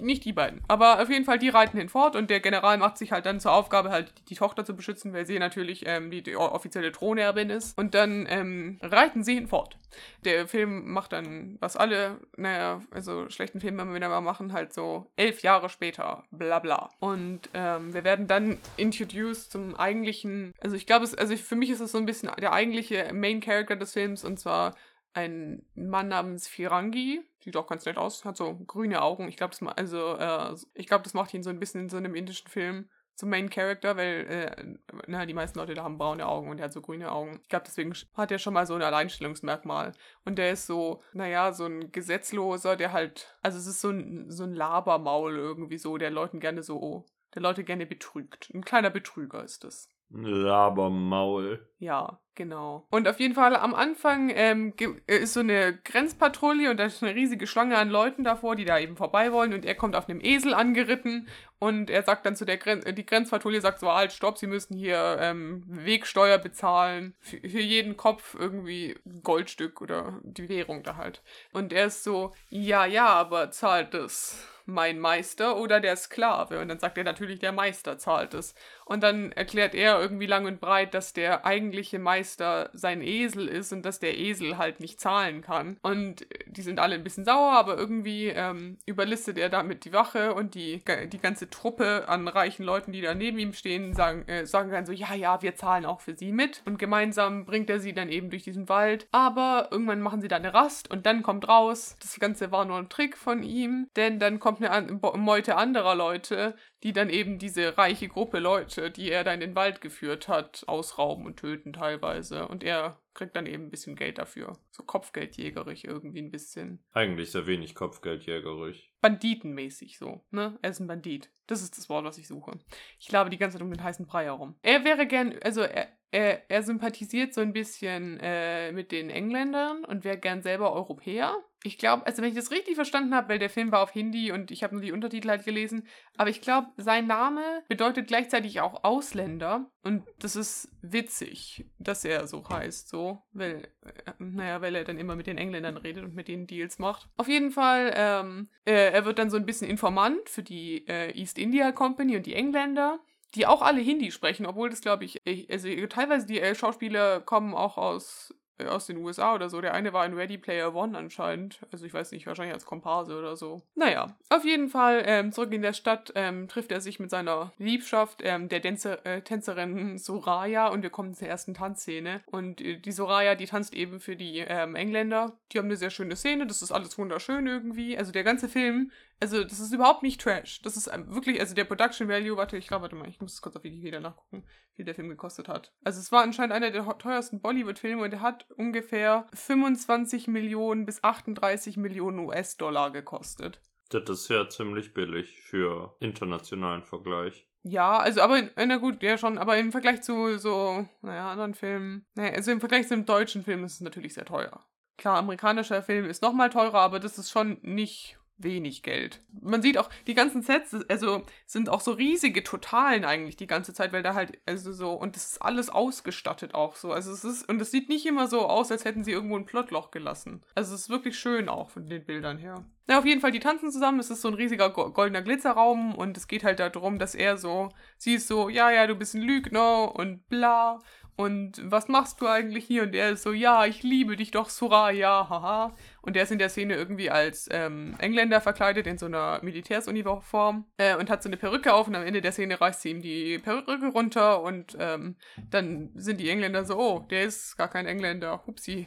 nicht die beiden. Aber auf jeden Fall, die reiten hinfort und der General macht sich halt dann zur Aufgabe, halt die Tochter zu beschützen, weil sie natürlich ähm, die, die offizielle Thronerbin ist. Und dann ähm, reiten sie hinfort. Der Film macht dann, was alle, naja, also schlechten Filme immer wieder mal machen, halt so elf Jahre später, bla bla. Und ähm, wir werden dann introduced zum eigentlichen, also ich glaube, also für mich ist es so ein bisschen der eigentliche Main Character des Films und zwar ein Mann namens Firangi. Sieht auch ganz nett aus, hat so grüne Augen. Ich glaube, das, also, äh, ich das macht ihn so ein bisschen in so einem indischen Film zum Main Character, weil äh, na, die meisten Leute da haben braune Augen und er hat so grüne Augen. Ich glaube, deswegen hat er schon mal so ein Alleinstellungsmerkmal. Und der ist so, naja, so ein Gesetzloser, der halt, also es ist so ein, so ein Labermaul irgendwie so, der Leuten gerne so, der Leute gerne betrügt. Ein kleiner Betrüger ist das. Labermaul. Ja, genau. Und auf jeden Fall am Anfang ähm, äh, ist so eine Grenzpatrouille und da ist eine riesige Schlange an Leuten davor, die da eben vorbei wollen und er kommt auf einem Esel angeritten und er sagt dann zu der Grenz, die Grenzpatrouille sagt so, halt, stopp, sie müssen hier ähm, Wegsteuer bezahlen, für, für jeden Kopf irgendwie ein Goldstück oder die Währung da halt. Und er ist so, ja, ja, aber zahlt das mein Meister oder der Sklave? Und dann sagt er natürlich, der Meister zahlt es. Und dann erklärt er irgendwie lang und breit, dass der eigentliche Meister sein Esel ist und dass der Esel halt nicht zahlen kann. Und die sind alle ein bisschen sauer, aber irgendwie ähm, überlistet er damit die Wache und die, die ganze Truppe an reichen Leuten, die da neben ihm stehen, sagen, äh, sagen dann so, ja, ja, wir zahlen auch für sie mit. Und gemeinsam bringt er sie dann eben durch diesen Wald. Aber irgendwann machen sie da eine Rast und dann kommt raus, das Ganze war nur ein Trick von ihm, denn dann kommt eine Meute anderer Leute, die dann eben diese reiche Gruppe Leute, die er da in den Wald geführt hat, ausrauben und töten teilweise. Und er kriegt dann eben ein bisschen Geld dafür. So kopfgeldjägerig irgendwie ein bisschen. Eigentlich sehr wenig kopfgeldjägerig. Banditenmäßig so, ne? Er ist ein Bandit. Das ist das Wort, was ich suche. Ich labe die ganze Zeit um den heißen Brei herum. Er wäre gern, also er, er, er sympathisiert so ein bisschen äh, mit den Engländern und wäre gern selber Europäer. Ich glaube, also wenn ich das richtig verstanden habe, weil der Film war auf Hindi und ich habe nur die Untertitel halt gelesen, aber ich glaube, sein Name bedeutet gleichzeitig auch Ausländer und das ist witzig, dass er so heißt, so, weil, äh, naja, weil er dann immer mit den Engländern redet und mit denen Deals macht. Auf jeden Fall, ähm, er, er wird dann so ein bisschen Informant für die äh, East India Company und die Engländer die auch alle Hindi sprechen, obwohl das, glaube ich, also teilweise die äh, Schauspieler kommen auch aus äh, aus den USA oder so. Der eine war in Ready Player One anscheinend. Also ich weiß nicht, wahrscheinlich als Komparse oder so. Naja, auf jeden Fall ähm, zurück in der Stadt ähm, trifft er sich mit seiner Liebschaft, ähm, der Tänzer, äh, Tänzerin Soraya und wir kommen zur ersten Tanzszene. Und äh, die Soraya, die tanzt eben für die ähm, Engländer. Die haben eine sehr schöne Szene, das ist alles wunderschön irgendwie. Also der ganze Film also, das ist überhaupt nicht Trash. Das ist wirklich, also der Production Value, warte, ich glaube, warte mal, ich muss kurz auf Wikipedia nachgucken, wie der Film gekostet hat. Also, es war anscheinend einer der teuersten Bollywood-Filme und der hat ungefähr 25 Millionen bis 38 Millionen US-Dollar gekostet. Das ist ja ziemlich billig für internationalen Vergleich. Ja, also aber, in, na gut, ja schon, aber im Vergleich zu so, naja, anderen Filmen, naja, also im Vergleich zu einem deutschen Film ist es natürlich sehr teuer. Klar, amerikanischer Film ist nochmal teurer, aber das ist schon nicht wenig Geld. Man sieht auch, die ganzen Sets, also sind auch so riesige Totalen eigentlich die ganze Zeit, weil da halt, also so, und das ist alles ausgestattet auch so. Also es ist, und es sieht nicht immer so aus, als hätten sie irgendwo ein Plotloch gelassen. Also es ist wirklich schön auch von den Bildern her. Na, auf jeden Fall, die tanzen zusammen, es ist so ein riesiger goldener Glitzerraum und es geht halt darum, dass er so, sie ist so, ja, ja, du bist ein Lügner und bla und was machst du eigentlich hier? Und er ist so, ja, ich liebe dich doch, Suraya, haha. Und der ist in der Szene irgendwie als ähm, Engländer verkleidet in so einer Militärsuniform äh, und hat so eine Perücke auf und am Ende der Szene reißt sie ihm die Perücke runter und ähm, dann sind die Engländer so, oh, der ist gar kein Engländer, hupsi.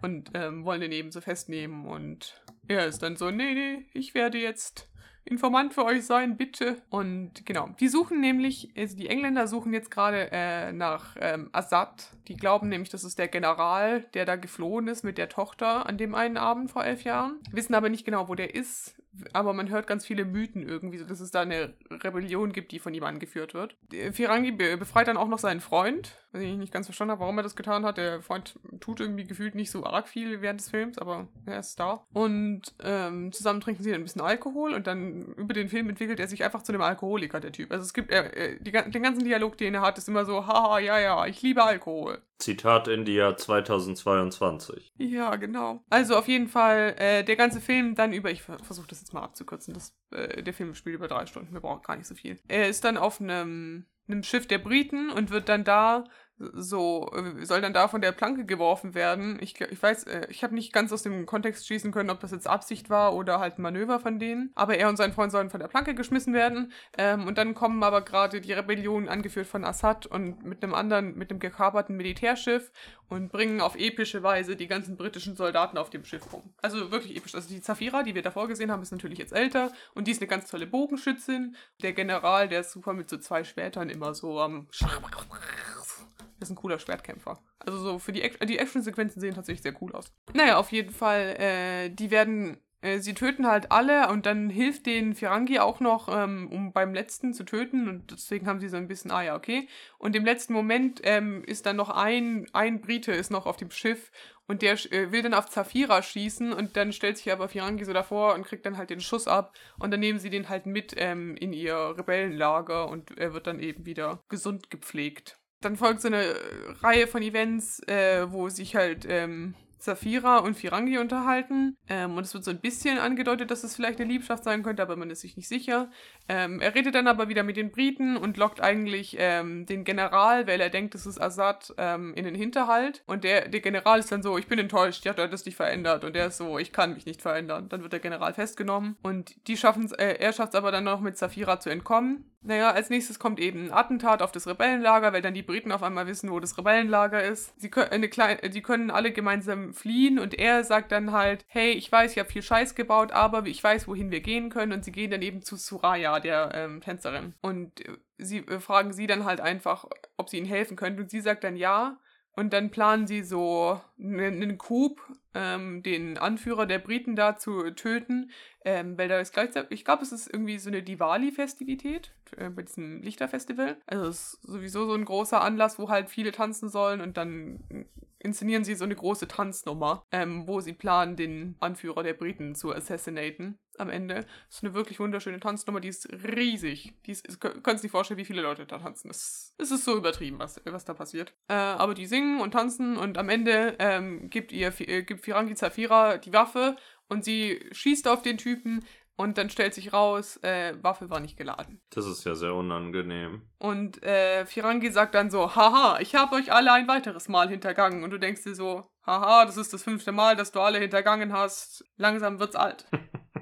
Und ähm, wollen den eben so festnehmen und er ist dann so, nee, nee, ich werde jetzt Informant für euch sein, bitte. Und genau, die suchen nämlich, also die Engländer suchen jetzt gerade äh, nach ähm, Assad. Die glauben nämlich, das ist der General, der da geflohen ist mit der Tochter an dem einen Abend vor elf Jahren. Wissen aber nicht genau, wo der ist aber man hört ganz viele Mythen irgendwie, dass es da eine Rebellion gibt, die von ihm angeführt wird. Firangi befreit dann auch noch seinen Freund, was ich nicht ganz verstanden habe, warum er das getan hat. Der Freund tut irgendwie gefühlt nicht so arg viel während des Films, aber er ist da. Und ähm, zusammen trinken sie dann ein bisschen Alkohol und dann über den Film entwickelt er sich einfach zu einem Alkoholiker, der Typ. Also es gibt, er, die, den ganzen Dialog, den er hat, ist immer so, haha, ja, ja, ich liebe Alkohol. Zitat India 2022. Ja, genau. Also auf jeden Fall äh, der ganze Film dann über, ich versuche das jetzt mal abzukürzen, das, äh, der Film spielt über drei Stunden, wir brauchen gar nicht so viel. Er ist dann auf einem einem Schiff der Briten und wird dann da so, äh, soll dann da von der Planke geworfen werden. Ich, ich weiß, äh, ich habe nicht ganz aus dem Kontext schließen können, ob das jetzt Absicht war oder halt ein Manöver von denen. Aber er und sein Freund sollen von der Planke geschmissen werden. Ähm, und dann kommen aber gerade die Rebellion, angeführt von Assad und mit einem anderen, mit einem gekaperten Militärschiff und bringen auf epische Weise die ganzen britischen Soldaten auf dem Schiff um. Also wirklich episch. Also die Zafira, die wir davor gesehen haben, ist natürlich jetzt älter und die ist eine ganz tolle Bogenschützin. Der General, der ist super mit so zwei Schwertern immer so am ist ein cooler Schwertkämpfer. Also so für die, Act die Action-Sequenzen sehen tatsächlich sehr cool aus. Naja, auf jeden Fall, äh, die werden äh, sie töten halt alle und dann hilft den Firangi auch noch, ähm, um beim letzten zu töten und deswegen haben sie so ein bisschen, ah ja, okay. Und im letzten Moment ähm, ist dann noch ein, ein Brite ist noch auf dem Schiff und der äh, will dann auf Zafira schießen und dann stellt sich aber Firangi so davor und kriegt dann halt den Schuss ab und dann nehmen sie den halt mit ähm, in ihr Rebellenlager und er wird dann eben wieder gesund gepflegt dann folgt so eine Reihe von Events, äh, wo sich halt ähm, Safira und Firangi unterhalten. Ähm, und es wird so ein bisschen angedeutet, dass es vielleicht eine Liebschaft sein könnte, aber man ist sich nicht sicher. Ähm, er redet dann aber wieder mit den Briten und lockt eigentlich ähm, den General, weil er denkt, es ist Assad, ähm, in den Hinterhalt. Und der, der General ist dann so, ich bin enttäuscht, ja, du hattest dich verändert. Und er ist so, ich kann mich nicht verändern. Dann wird der General festgenommen und die schaffen äh, er schafft es aber dann noch mit Safira zu entkommen. Naja, als nächstes kommt eben ein Attentat auf das Rebellenlager, weil dann die Briten auf einmal wissen, wo das Rebellenlager ist. Sie können, eine kleine, die können alle gemeinsam fliehen und er sagt dann halt, hey, ich weiß, ich habe viel Scheiß gebaut, aber ich weiß, wohin wir gehen können und sie gehen dann eben zu Suraya, der ähm, Tänzerin. Und äh, sie äh, fragen sie dann halt einfach, ob sie ihnen helfen können und sie sagt dann ja und dann planen sie so einen Coup, ähm, den Anführer der Briten da zu töten, ähm, weil da ist gleichzeitig, ich glaube, es ist irgendwie so eine Diwali-Festivität äh, bei diesem Lichterfestival. Also es ist sowieso so ein großer Anlass, wo halt viele tanzen sollen und dann inszenieren sie so eine große Tanznummer, ähm, wo sie planen, den Anführer der Briten zu assassinaten am Ende. Das ist eine wirklich wunderschöne Tanznummer, die ist riesig. Die ist, ihr könnt sich vorstellen, wie viele Leute da tanzen. Es, es ist so übertrieben, was, was da passiert. Äh, aber die singen und tanzen und am Ende ähm, gibt ihr äh, gibt Firangi Zafira die Waffe und sie schießt auf den Typen, und dann stellt sich raus, äh, Waffe war nicht geladen. Das ist ja sehr unangenehm. Und äh, Firangi sagt dann so, haha, ich habe euch alle ein weiteres Mal hintergangen. Und du denkst dir so, haha, das ist das fünfte Mal, dass du alle hintergangen hast. Langsam wird's alt. (laughs)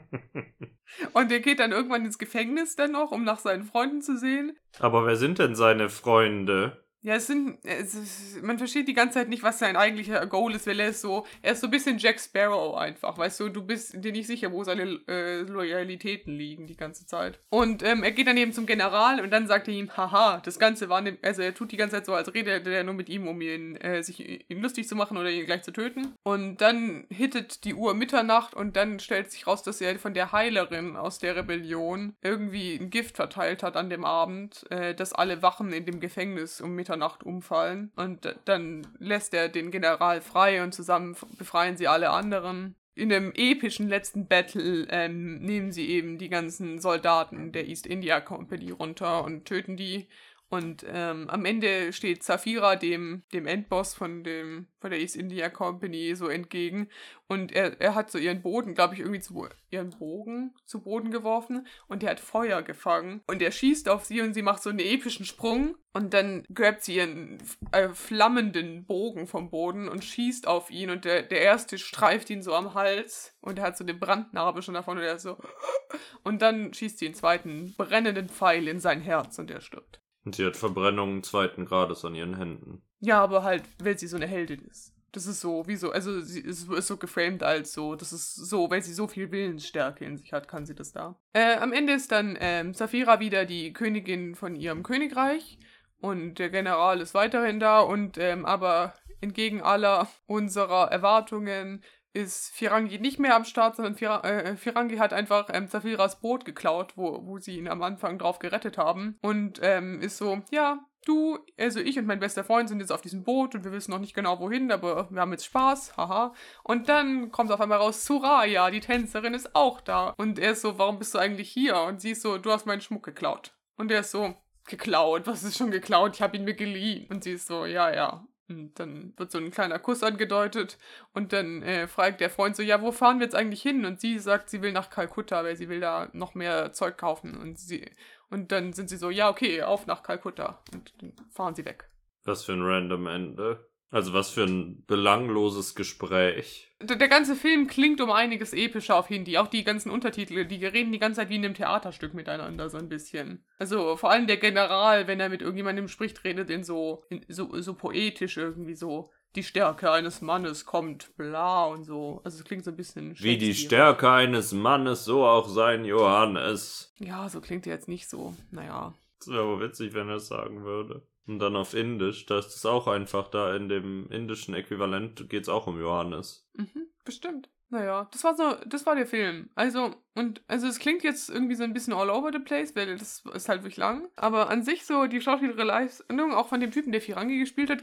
Und er geht dann irgendwann ins Gefängnis dann noch, um nach seinen Freunden zu sehen. Aber wer sind denn seine Freunde? Ja, es sind, es ist, man versteht die ganze Zeit nicht, was sein eigentlicher Goal ist, weil er ist so, er ist so ein bisschen Jack Sparrow einfach, weißt du, du bist dir nicht sicher, wo seine äh, Loyalitäten liegen die ganze Zeit. Und ähm, er geht dann eben zum General und dann sagt er ihm, haha, das Ganze war, ne, also er tut die ganze Zeit so, als redet er nur mit ihm, um ihn, äh, sich ihn lustig zu machen oder ihn gleich zu töten. Und dann hittet die Uhr Mitternacht und dann stellt sich raus, dass er von der Heilerin aus der Rebellion irgendwie ein Gift verteilt hat an dem Abend, äh, dass alle Wachen in dem Gefängnis um Mitternacht Mitternacht umfallen. Und dann lässt er den General frei und zusammen befreien sie alle anderen. In dem epischen letzten Battle ähm, nehmen sie eben die ganzen Soldaten der East India Company runter und töten die und ähm, am Ende steht Zafira dem, dem Endboss von, dem, von der East India Company so entgegen. Und er, er hat so ihren Boden, glaube ich, irgendwie zu ihren Bogen zu Boden geworfen. Und der hat Feuer gefangen. Und er schießt auf sie und sie macht so einen epischen Sprung. Und dann grabt sie ihren äh, flammenden Bogen vom Boden und schießt auf ihn. Und der, der erste streift ihn so am Hals. Und er hat so eine Brandnarbe schon davon. Und er ist so. (laughs) Und dann schießt sie einen zweiten brennenden Pfeil in sein Herz und er stirbt. Und sie hat Verbrennungen zweiten Grades an ihren Händen. Ja, aber halt, weil sie so eine Heldin ist. Das ist so, wie so, also sie ist, ist so geframed als so, das ist so, weil sie so viel Willensstärke in sich hat, kann sie das da. Äh, am Ende ist dann ähm, Saphira wieder die Königin von ihrem Königreich und der General ist weiterhin da und ähm, aber entgegen aller unserer Erwartungen ist Firangi nicht mehr am Start, sondern Fira äh, Firangi hat einfach ähm, Zafiras Boot geklaut, wo, wo sie ihn am Anfang drauf gerettet haben. Und ähm, ist so, ja, du, also ich und mein bester Freund sind jetzt auf diesem Boot und wir wissen noch nicht genau wohin, aber wir haben jetzt Spaß, haha. Und dann kommt auf einmal raus, Suraya, die Tänzerin, ist auch da. Und er ist so, warum bist du eigentlich hier? Und sie ist so, du hast meinen Schmuck geklaut. Und er ist so, geklaut, was ist schon geklaut? Ich habe ihn mir geliehen. Und sie ist so, ja, ja. Und dann wird so ein kleiner Kuss angedeutet und dann äh, fragt der Freund so, ja, wo fahren wir jetzt eigentlich hin? Und sie sagt, sie will nach Kalkutta, weil sie will da noch mehr Zeug kaufen. Und sie und dann sind sie so, ja, okay, auf nach Kalkutta. Und dann fahren sie weg. Was für ein random Ende. Also was für ein belangloses Gespräch. Der, der ganze Film klingt um einiges epischer auf Hindi. Auch die ganzen Untertitel, die reden die ganze Zeit wie in einem Theaterstück miteinander, so ein bisschen. Also vor allem der General, wenn er mit irgendjemandem spricht, redet in so, in so, so poetisch irgendwie so. Die Stärke eines Mannes kommt, bla und so. Also es klingt so ein bisschen. Wie die. Stärke eines Mannes, so auch sein Johannes. Ja, so klingt er jetzt nicht so. Naja. Das wäre aber witzig, wenn er es sagen würde. Und dann auf Indisch, da ist es auch einfach, da in dem indischen Äquivalent geht es auch um Johannes. Mhm, bestimmt. Naja, das war so, das war der Film. Also, und, also es klingt jetzt irgendwie so ein bisschen all over the place, weil das ist halt wirklich lang. Aber an sich so die schauspielerische Leistung, auch von dem Typen, der Firangi gespielt hat,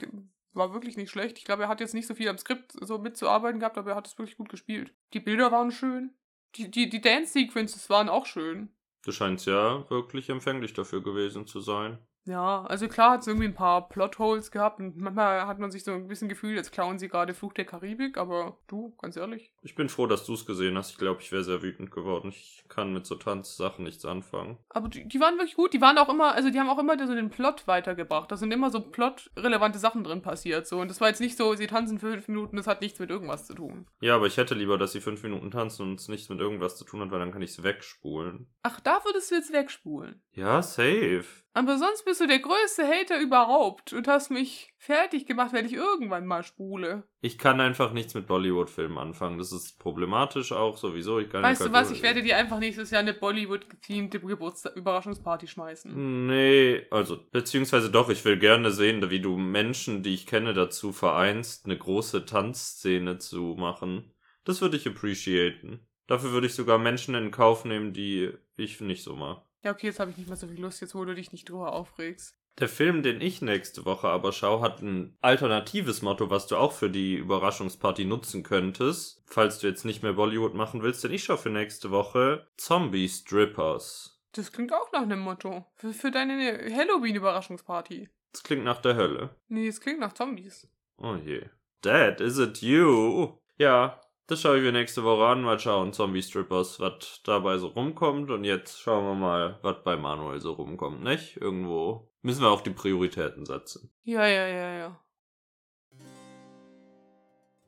war wirklich nicht schlecht. Ich glaube, er hat jetzt nicht so viel am Skript so mitzuarbeiten gehabt, aber er hat es wirklich gut gespielt. Die Bilder waren schön. Die, die, die Dance-Sequences waren auch schön. Du scheinst ja wirklich empfänglich dafür gewesen zu sein. Ja, also klar hat es irgendwie ein paar Plotholes gehabt und manchmal hat man sich so ein bisschen gefühlt, als klauen sie gerade Fluch der Karibik, aber du, ganz ehrlich. Ich bin froh, dass du es gesehen hast. Ich glaube, ich wäre sehr wütend geworden. Ich kann mit so Tanzsachen nichts anfangen. Aber die, die waren wirklich gut. Die waren auch immer, also die haben auch immer so den Plot weitergebracht. Da sind immer so plotrelevante Sachen drin passiert. So. Und das war jetzt nicht so, sie tanzen für fünf Minuten, das hat nichts mit irgendwas zu tun. Ja, aber ich hätte lieber, dass sie fünf Minuten tanzen und es nichts mit irgendwas zu tun hat, weil dann kann ich es wegspulen. Ach, da würdest du jetzt wegspulen. Ja, safe. Aber sonst bist du der größte Hater überhaupt und hast mich fertig gemacht, wenn ich irgendwann mal spule. Ich kann einfach nichts mit Bollywood-Filmen anfangen. Das ist problematisch auch sowieso. Ich kann Weißt du was, ich werde dir einfach nächstes Jahr eine Bollywood-gethemte Geburtstag-Überraschungsparty schmeißen. Nee, also, beziehungsweise doch, ich will gerne sehen, wie du Menschen, die ich kenne, dazu vereinst, eine große Tanzszene zu machen. Das würde ich appreciaten. Dafür würde ich sogar Menschen in Kauf nehmen, die ich nicht so mag. Ja, okay, jetzt habe ich nicht mehr so viel Lust, jetzt wo du dich nicht drüber aufregst. Der Film, den ich nächste Woche aber schaue, hat ein alternatives Motto, was du auch für die Überraschungsparty nutzen könntest, falls du jetzt nicht mehr Bollywood machen willst, denn ich schaue für nächste Woche Zombie Strippers. Das klingt auch nach einem Motto. Für, für deine Halloween-Überraschungsparty. Das klingt nach der Hölle. Nee, es klingt nach Zombies. Oh je. Dad, is it you? Ja, das schaue ich mir nächste Woche an. Mal schauen, Zombie Strippers, was dabei so rumkommt. Und jetzt schauen wir mal, was bei Manuel so rumkommt, nicht? Irgendwo müssen wir auch die Prioritäten setzen. Ja, ja, ja, ja.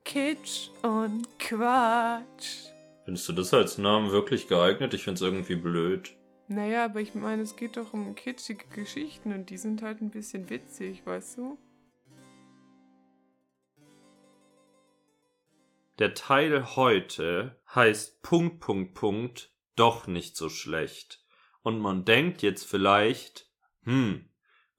Kitsch und Quatsch. Findest du das als Namen wirklich geeignet? Ich find's irgendwie blöd. Naja, aber ich meine, es geht doch um kitschige Geschichten und die sind halt ein bisschen witzig, weißt du? Der Teil heute heißt Punkt, Punkt, Punkt, doch nicht so schlecht. Und man denkt jetzt vielleicht, hm,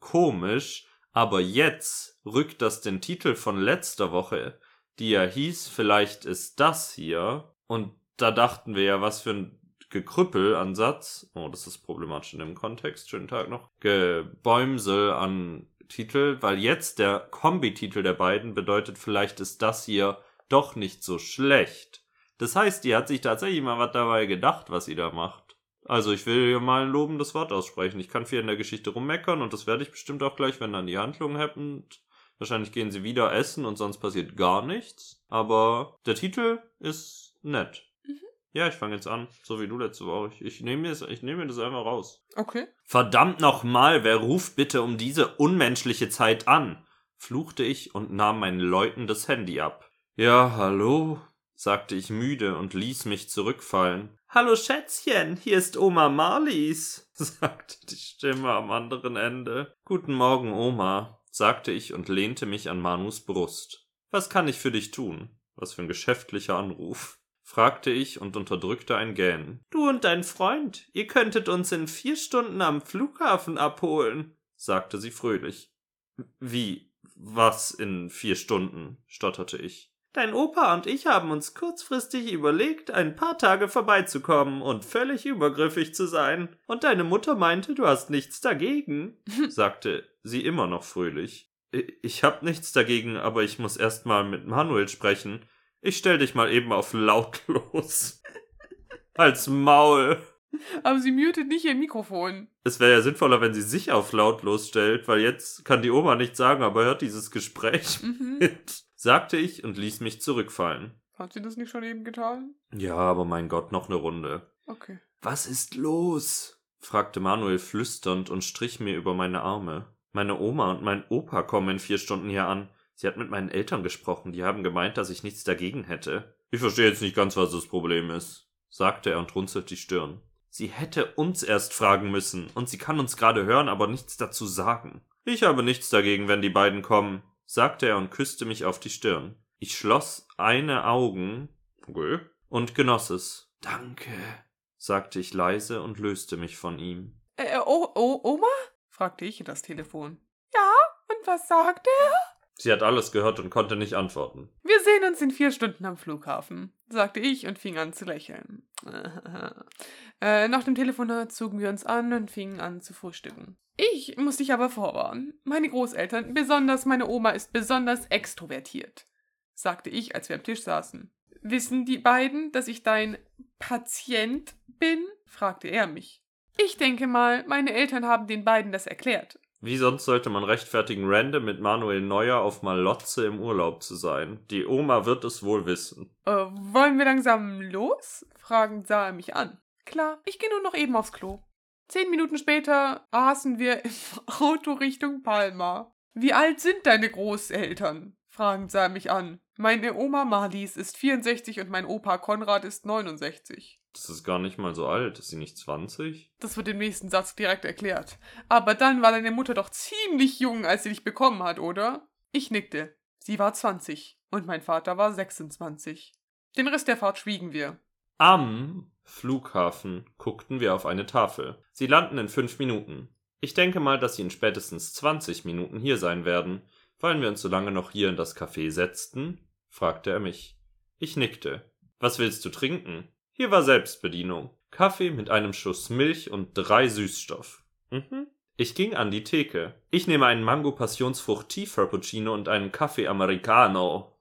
komisch, aber jetzt rückt das den Titel von letzter Woche, die ja hieß, vielleicht ist das hier. Und da dachten wir ja, was für ein Gekrüppel-Ansatz. Oh, das ist problematisch in dem Kontext. Schönen Tag noch. Gebäumsel an Titel, weil jetzt der Kombititel der beiden bedeutet, vielleicht ist das hier doch nicht so schlecht. Das heißt, die hat sich tatsächlich mal was dabei gedacht, was sie da macht. Also ich will mal ein lobendes Wort aussprechen. Ich kann viel in der Geschichte rummeckern und das werde ich bestimmt auch gleich, wenn dann die Handlung happened. Wahrscheinlich gehen sie wieder essen und sonst passiert gar nichts. Aber der Titel ist nett. Mhm. Ja, ich fange jetzt an, so wie du letzte Woche. Ich, ich nehme mir, das- ich nehme mir das einmal raus. Okay. Verdammt nochmal, wer ruft bitte um diese unmenschliche Zeit an? fluchte ich und nahm meinen Leuten das Handy ab. Ja, hallo, sagte ich müde und ließ mich zurückfallen. Hallo Schätzchen, hier ist Oma Marlies, (laughs) sagte die Stimme am anderen Ende. Guten Morgen, Oma, sagte ich und lehnte mich an Manus Brust. Was kann ich für dich tun? Was für ein geschäftlicher Anruf fragte ich und unterdrückte ein Gähnen. Du und dein Freund, ihr könntet uns in vier Stunden am Flughafen abholen, sagte sie fröhlich. Wie? Was in vier Stunden? stotterte ich. Dein Opa und ich haben uns kurzfristig überlegt, ein paar Tage vorbeizukommen und völlig übergriffig zu sein. Und deine Mutter meinte, du hast nichts dagegen, (laughs) sagte sie immer noch fröhlich. Ich hab nichts dagegen, aber ich muss erst mal mit Manuel sprechen. Ich stell dich mal eben auf lautlos. (laughs) Als Maul. Aber sie mutet nicht ihr Mikrofon. Es wäre ja sinnvoller, wenn sie sich auf lautlos stellt, weil jetzt kann die Oma nichts sagen, aber hört dieses Gespräch Mhm. mit, sagte ich und ließ mich zurückfallen. Hat sie das nicht schon eben getan? Ja, aber mein Gott, noch eine Runde. Okay. Was ist los? fragte Manuel flüsternd und strich mir über meine Arme. Meine Oma und mein Opa kommen in vier Stunden hier an. Sie hat mit meinen Eltern gesprochen, die haben gemeint, dass ich nichts dagegen hätte. Ich verstehe jetzt nicht ganz, was das Problem ist, sagte er und runzelt die Stirn. Sie hätte uns erst fragen müssen, und sie kann uns gerade hören, aber nichts dazu sagen. Ich habe nichts dagegen, wenn die beiden kommen, sagte er und küsste mich auf die Stirn. Ich schloss eine Augen okay, und genoss es. Danke, sagte ich leise und löste mich von ihm. Äh, oh, oh, Oma? fragte ich in das Telefon. Ja, und was sagt er? Sie hat alles gehört und konnte nicht antworten. Wir sehen uns in vier Stunden am Flughafen, sagte ich und fing an zu lächeln. (laughs) äh, nach dem Telefonat zogen wir uns an und fingen an zu frühstücken. Ich muss dich aber vorwarnen. Meine Großeltern, besonders meine Oma, ist besonders extrovertiert, sagte ich, als wir am Tisch saßen. Wissen die beiden, dass ich dein Patient bin? fragte er mich. Ich denke mal, meine Eltern haben den beiden das erklärt. Wie sonst sollte man rechtfertigen, random mit Manuel Neuer auf Malotze im Urlaub zu sein? Die Oma wird es wohl wissen. Äh, wollen wir langsam los? Fragend sah er mich an. Klar, ich gehe nur noch eben aufs Klo. Zehn Minuten später aßen wir im (laughs) Auto Richtung Palma. Wie alt sind deine Großeltern? Fragend sah er mich an. Meine Oma Marlies ist 64 und mein Opa Konrad ist 69. Das ist gar nicht mal so alt. Ist sie nicht 20? Das wird im nächsten Satz direkt erklärt. Aber dann war deine Mutter doch ziemlich jung, als sie dich bekommen hat, oder? Ich nickte. Sie war 20 und mein Vater war 26. Den Rest der Fahrt schwiegen wir. Am Flughafen guckten wir auf eine Tafel. Sie landen in fünf Minuten. Ich denke mal, dass sie in spätestens 20 Minuten hier sein werden. Wollen wir uns so lange noch hier in das Café setzen? fragte er mich. Ich nickte. Was willst du trinken? Hier war Selbstbedienung. Kaffee mit einem Schuss Milch und drei Süßstoff. Mhm. Ich ging an die Theke. Ich nehme einen Mango Passionsfrucht Tea Frappuccino und einen Kaffee Americano.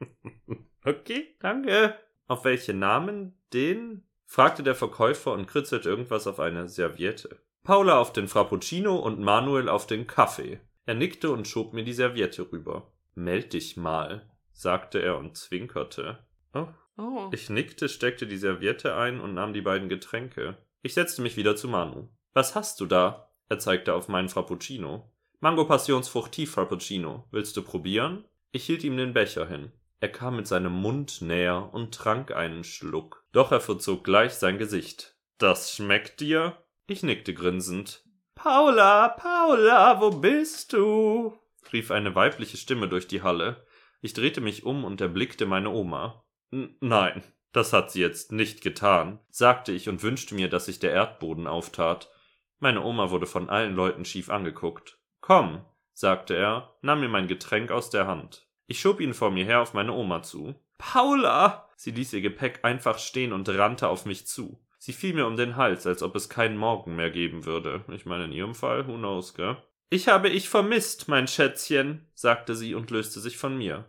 (laughs) okay, danke. Auf welche Namen? Den? Fragte der Verkäufer und kritzelte irgendwas auf eine Serviette. Paula auf den Frappuccino und Manuel auf den Kaffee. Er nickte und schob mir die Serviette rüber. Meld dich mal, sagte er und zwinkerte. Oh, Oh. ich nickte, steckte die Serviette ein und nahm die beiden Getränke. Ich setzte mich wieder zu Manu. Was hast du da? Er zeigte auf meinen Frappuccino. Mango Passionsfrucht Tea Frappuccino. Willst du probieren? Ich hielt ihm den Becher hin. Er kam mit seinem Mund näher und trank einen Schluck. Doch er verzog gleich sein Gesicht. Das schmeckt dir? Ich nickte grinsend. Paula, Paula, wo bist du? rief eine weibliche Stimme durch die Halle. Ich drehte mich um und erblickte meine Oma. Nein, das hat sie jetzt nicht getan, sagte ich und wünschte mir, dass sich der Erdboden auftat. Meine Oma wurde von allen Leuten schief angeguckt. Komm, sagte er, nahm mir mein Getränk aus der Hand. Ich schob ihn vor mir her auf meine Oma zu. Paula! Sie ließ ihr Gepäck einfach stehen und rannte auf mich zu. Sie fiel mir um den Hals, als ob es keinen Morgen mehr geben würde. Ich meine, in ihrem Fall, who knows, gell? Ich habe ich vermisst, mein Schätzchen, sagte sie und löste sich von mir.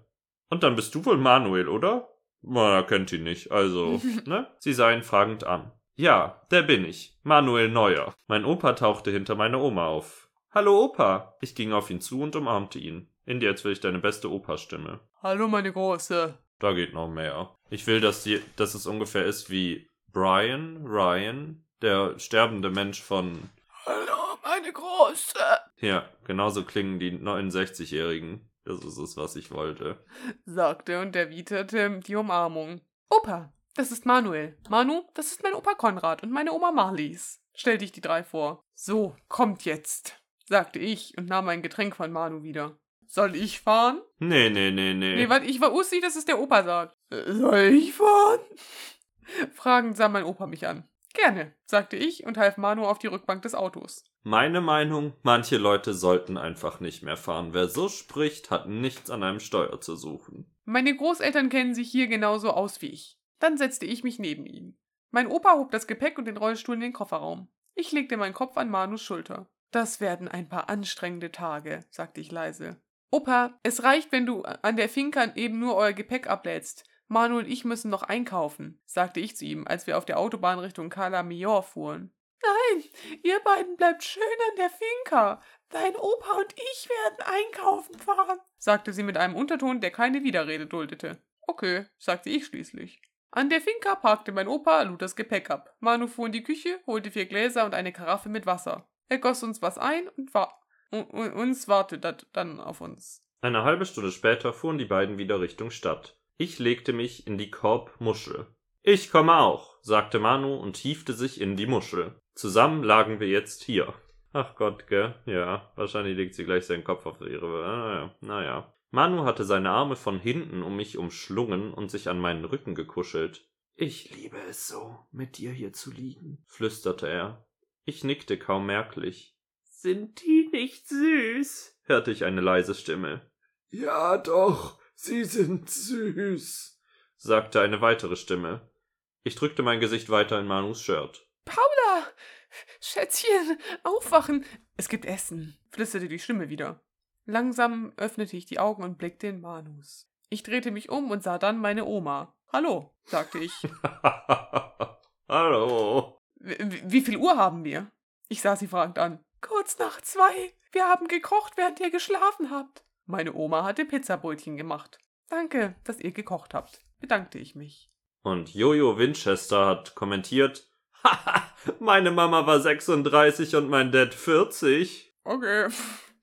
Und dann bist du wohl Manuel, oder? Man erkennt ihn nicht, also, (laughs) ne? Sie sah ihn fragend an. Ja, der bin ich. Manuel Neuer. Mein Opa tauchte hinter meine Oma auf. Hallo Opa. Ich ging auf ihn zu und umarmte ihn. Indy, jetzt will ich deine beste Opa-Stimme. Hallo, meine Große. Da geht noch mehr. Ich will, dass, die, dass es ungefähr ist wie Brian, Ryan, der sterbende Mensch von. Hallo, meine Große. Ja, genauso klingen die 69-Jährigen. Das ist es, was ich wollte. sagte und erwiderte die Umarmung. Opa, das ist Manuel. Manu, das ist mein Opa Konrad und meine Oma Marlies. Stellte ich die drei vor. So, kommt jetzt, sagte ich und nahm ein Getränk von Manu wieder. Soll ich fahren? Nee, nee, nee, nee. Nee, warte, ich war Ussi, dass es der Opa sagt. Äh, Soll ich fahren? (laughs) Fragend sah mein Opa mich an. Gerne, sagte ich und half Manu auf die Rückbank des Autos. Meine Meinung, manche Leute sollten einfach nicht mehr fahren. Wer so spricht, hat nichts an einem Steuer zu suchen. Meine Großeltern kennen sich hier genauso aus wie ich. Dann setzte ich mich neben ihn. Mein Opa hob das Gepäck und den Rollstuhl in den Kofferraum. Ich legte meinen Kopf an Manus Schulter. Das werden ein paar anstrengende Tage, sagte ich leise. Opa, es reicht, wenn du an der Finca eben nur euer Gepäck ablädst. Manu und ich müssen noch einkaufen, sagte ich zu ihm, als wir auf der Autobahn Richtung Cala Mior fuhren. Nein, ihr beiden bleibt schön an der Finca. Dein Opa und ich werden einkaufen fahren, sagte sie mit einem Unterton, der keine Widerrede duldete. Okay, sagte ich schließlich. An der Finca parkte mein Opa, lud das Gepäck ab. Manu fuhr in die Küche, holte vier Gläser und eine Karaffe mit Wasser. Er goss uns was ein und war uns wartete dann auf uns. Eine halbe Stunde später fuhren die beiden wieder Richtung Stadt. Ich legte mich in die Korbmuschel. Ich komme auch, sagte Manu und hiefte sich in die Muschel. Zusammen lagen wir jetzt hier. Ach Gott, gell? Ja, wahrscheinlich legt sie gleich seinen Kopf auf ihre. Naja, naja. Manu hatte seine Arme von hinten um mich umschlungen und sich an meinen Rücken gekuschelt. Ich liebe es so, mit dir hier zu liegen, flüsterte er. Ich nickte kaum merklich. Sind die nicht süß? hörte ich eine leise Stimme. Ja doch, sie sind süß, sagte eine weitere Stimme. Ich drückte mein Gesicht weiter in Manus Shirt. Paula! Schätzchen, aufwachen! Es gibt Essen, flüsterte die Stimme wieder. Langsam öffnete ich die Augen und blickte in Manus. Ich drehte mich um und sah dann meine Oma. Hallo, sagte ich. (laughs) Hallo. Wie, wie viel Uhr haben wir? Ich sah sie fragend an. Kurz nach zwei. Wir haben gekocht, während ihr geschlafen habt. Meine Oma hatte Pizzabrötchen gemacht. Danke, dass ihr gekocht habt, bedankte ich mich. Und Jojo Winchester hat kommentiert, Haha, meine Mama war 36 und mein Dad 40. Okay.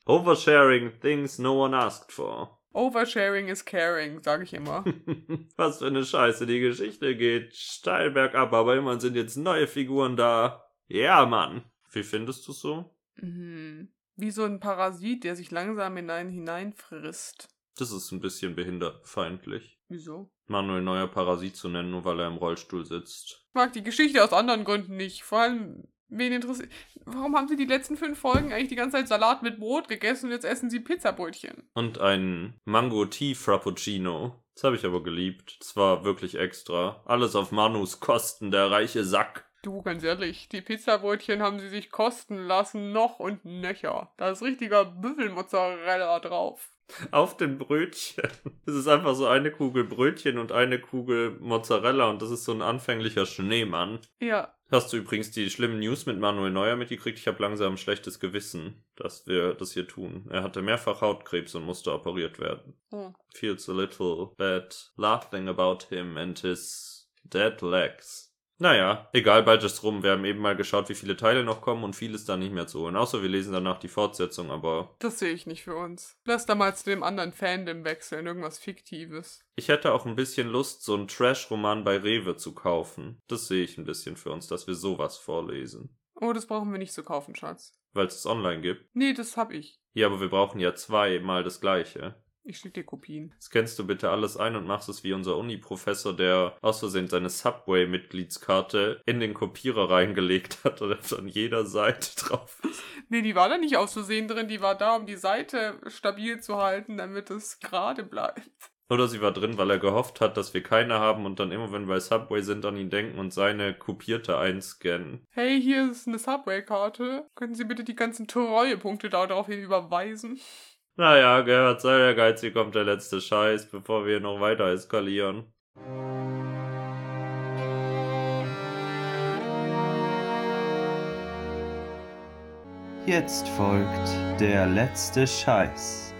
Oversharing things no one asked for. Oversharing is caring, sage ich immer. (laughs) Was für eine Scheiße, die Geschichte geht steil bergab, aber immerhin sind jetzt neue Figuren da. Ja, Mann. Wie findest du so? Mhm. Wie so ein Parasit, der sich langsam in einen hineinfrisst. Das ist ein bisschen behindertfeindlich. Wieso? Manuel Neuer Parasit zu nennen, nur weil er im Rollstuhl sitzt. Ich mag die Geschichte aus anderen Gründen nicht. Vor allem, wen interessiert. Warum haben sie die letzten fünf Folgen eigentlich die ganze Zeit Salat mit Brot gegessen und jetzt essen sie Pizzabrötchen? Und ein Mango Tea Frappuccino. Das habe ich aber geliebt. Das war wirklich extra. Alles auf Manus Kosten, der reiche Sack. Du, ganz ehrlich, die Pizzabrötchen haben sie sich kosten lassen, noch und nöcher. Da ist richtiger Büffelmozzarella drauf. Auf den Brötchen. (laughs) Es ist einfach so eine Kugel Brötchen und eine Kugel Mozzarella und das ist so ein anfänglicher Schneemann. Ja. Hast du übrigens die schlimmen News mit Manuel Neuer mitgekriegt? Ich habe langsam ein schlechtes Gewissen, dass wir das hier tun. Er hatte mehrfach Hautkrebs und musste operiert werden. Hm. Feels a little bad laughing about him and his dead legs. Naja, egal, bald ist rum. Wir haben eben mal geschaut, wie viele Teile noch kommen und viel ist da nicht mehr zu holen. Außer wir lesen danach die Fortsetzung, aber. Das sehe ich nicht für uns. Lass da mal zu dem anderen Fandom wechseln, irgendwas Fiktives. Ich hätte auch ein bisschen Lust, so einen Trash-Roman bei Rewe zu kaufen. Das sehe ich ein bisschen für uns, dass wir sowas vorlesen. Oh, das brauchen wir nicht zu kaufen, Schatz. Weil es es online gibt. Nee, das hab ich. Ja, aber wir brauchen ja zweimal das gleiche. Ich schicke dir Kopien. Scannst du bitte alles ein und machst es wie unser Uni-Professor, der aus Versehen seine Subway-Mitgliedskarte in den Kopierer reingelegt hat und an jeder Seite (laughs) drauf ist. Nee, die war da nicht aus Versehen drin, die war da, um die Seite stabil zu halten, damit es gerade bleibt. Oder sie war drin, weil er gehofft hat, dass wir keine haben und dann immer, wenn wir bei Subway sind, an ihn denken und seine kopierte einscannen. Hey, hier ist eine Subway-Karte. Können Sie bitte die ganzen Treuepunkte da drauf hin überweisen? Naja, Gerhard, sei der Geiz, hier kommt der letzte Scheiß, bevor wir noch weiter eskalieren. Jetzt folgt der letzte Scheiß.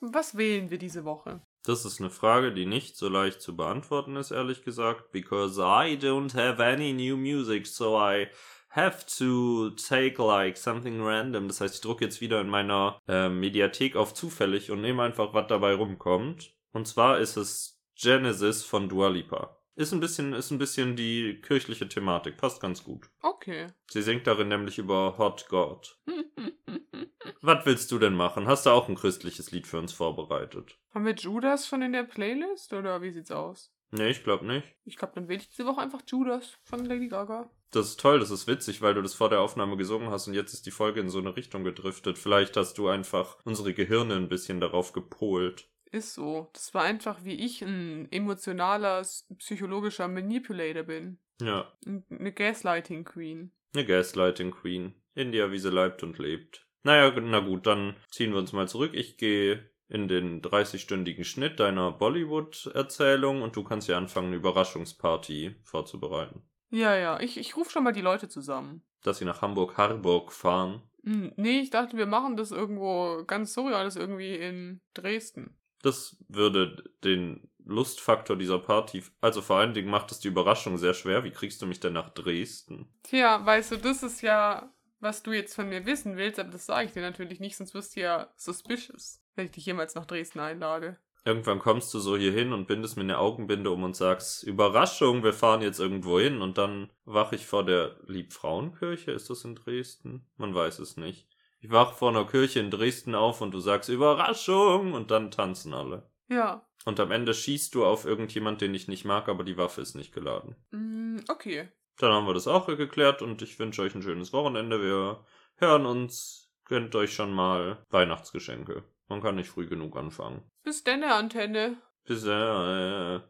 Was wählen wir diese Woche? Das ist eine Frage, die nicht so leicht zu beantworten ist, ehrlich gesagt, because I don't have any new music, so I have to take like something random. Das heißt, ich drucke jetzt wieder in meiner äh, Mediathek auf zufällig und nehme einfach, was dabei rumkommt. Und zwar ist es Genesis von Dua Lipa. Ist ein bisschen, ist ein bisschen die kirchliche Thematik, passt ganz gut. Okay. Sie singt darin nämlich über Hot God. (laughs) Was willst du denn machen? Hast du auch ein christliches Lied für uns vorbereitet? Haben wir Judas schon in der Playlist oder wie sieht's aus? Nee, ich glaube nicht. Ich glaube, dann wähle ich diese Woche einfach Judas von Lady Gaga. Das ist toll, das ist witzig, weil du das vor der Aufnahme gesungen hast und jetzt ist die Folge in so eine Richtung gedriftet. Vielleicht hast du einfach unsere Gehirne ein bisschen darauf gepolt. Ist so. Das war einfach, wie ich ein emotionaler, psychologischer Manipulator bin. Ja, Eine Gaslighting Queen. eine Gaslighting Queen. India, wie sie leibt und lebt. Naja, na gut, dann ziehen wir uns mal zurück. Ich gehe in den 30-stündigen Schnitt deiner Bollywood-Erzählung und du kannst ja anfangen, eine Überraschungsparty vorzubereiten. Ja, ja. Ich, ich rufe schon mal die Leute zusammen. Dass sie nach Hamburg-Harburg fahren. Hm, nee, ich dachte, wir machen das irgendwo ganz surreal, irgendwie in Dresden. Das würde den Lustfaktor dieser Party, also vor allen Dingen macht es die Überraschung sehr schwer. Wie kriegst du mich denn nach Dresden? Tja, weißt du, das ist ja, was du jetzt von mir wissen willst, aber das sage ich dir natürlich nicht, sonst wirst du ja suspicious, wenn ich dich jemals nach Dresden einlade. Irgendwann kommst du so hier hin und bindest mir eine Augenbinde um und sagst, Überraschung, wir fahren jetzt irgendwo hin und dann wache ich vor der Liebfrauenkirche. Ist das in Dresden? Man weiß es nicht. Ich wache vor einer Kirche in Dresden auf und du sagst Überraschung und dann tanzen alle. Ja, Und am Ende schießt du auf irgendjemand, den ich nicht mag, aber die Waffe ist nicht geladen. mm, okay. Dann haben wir das auch geklärt und ich wünsche euch ein schönes Wochenende. Wir hören uns. Gönnt euch schon mal Weihnachtsgeschenke. Man kann nicht früh genug anfangen. Bis denn, Antenne. Bis äh,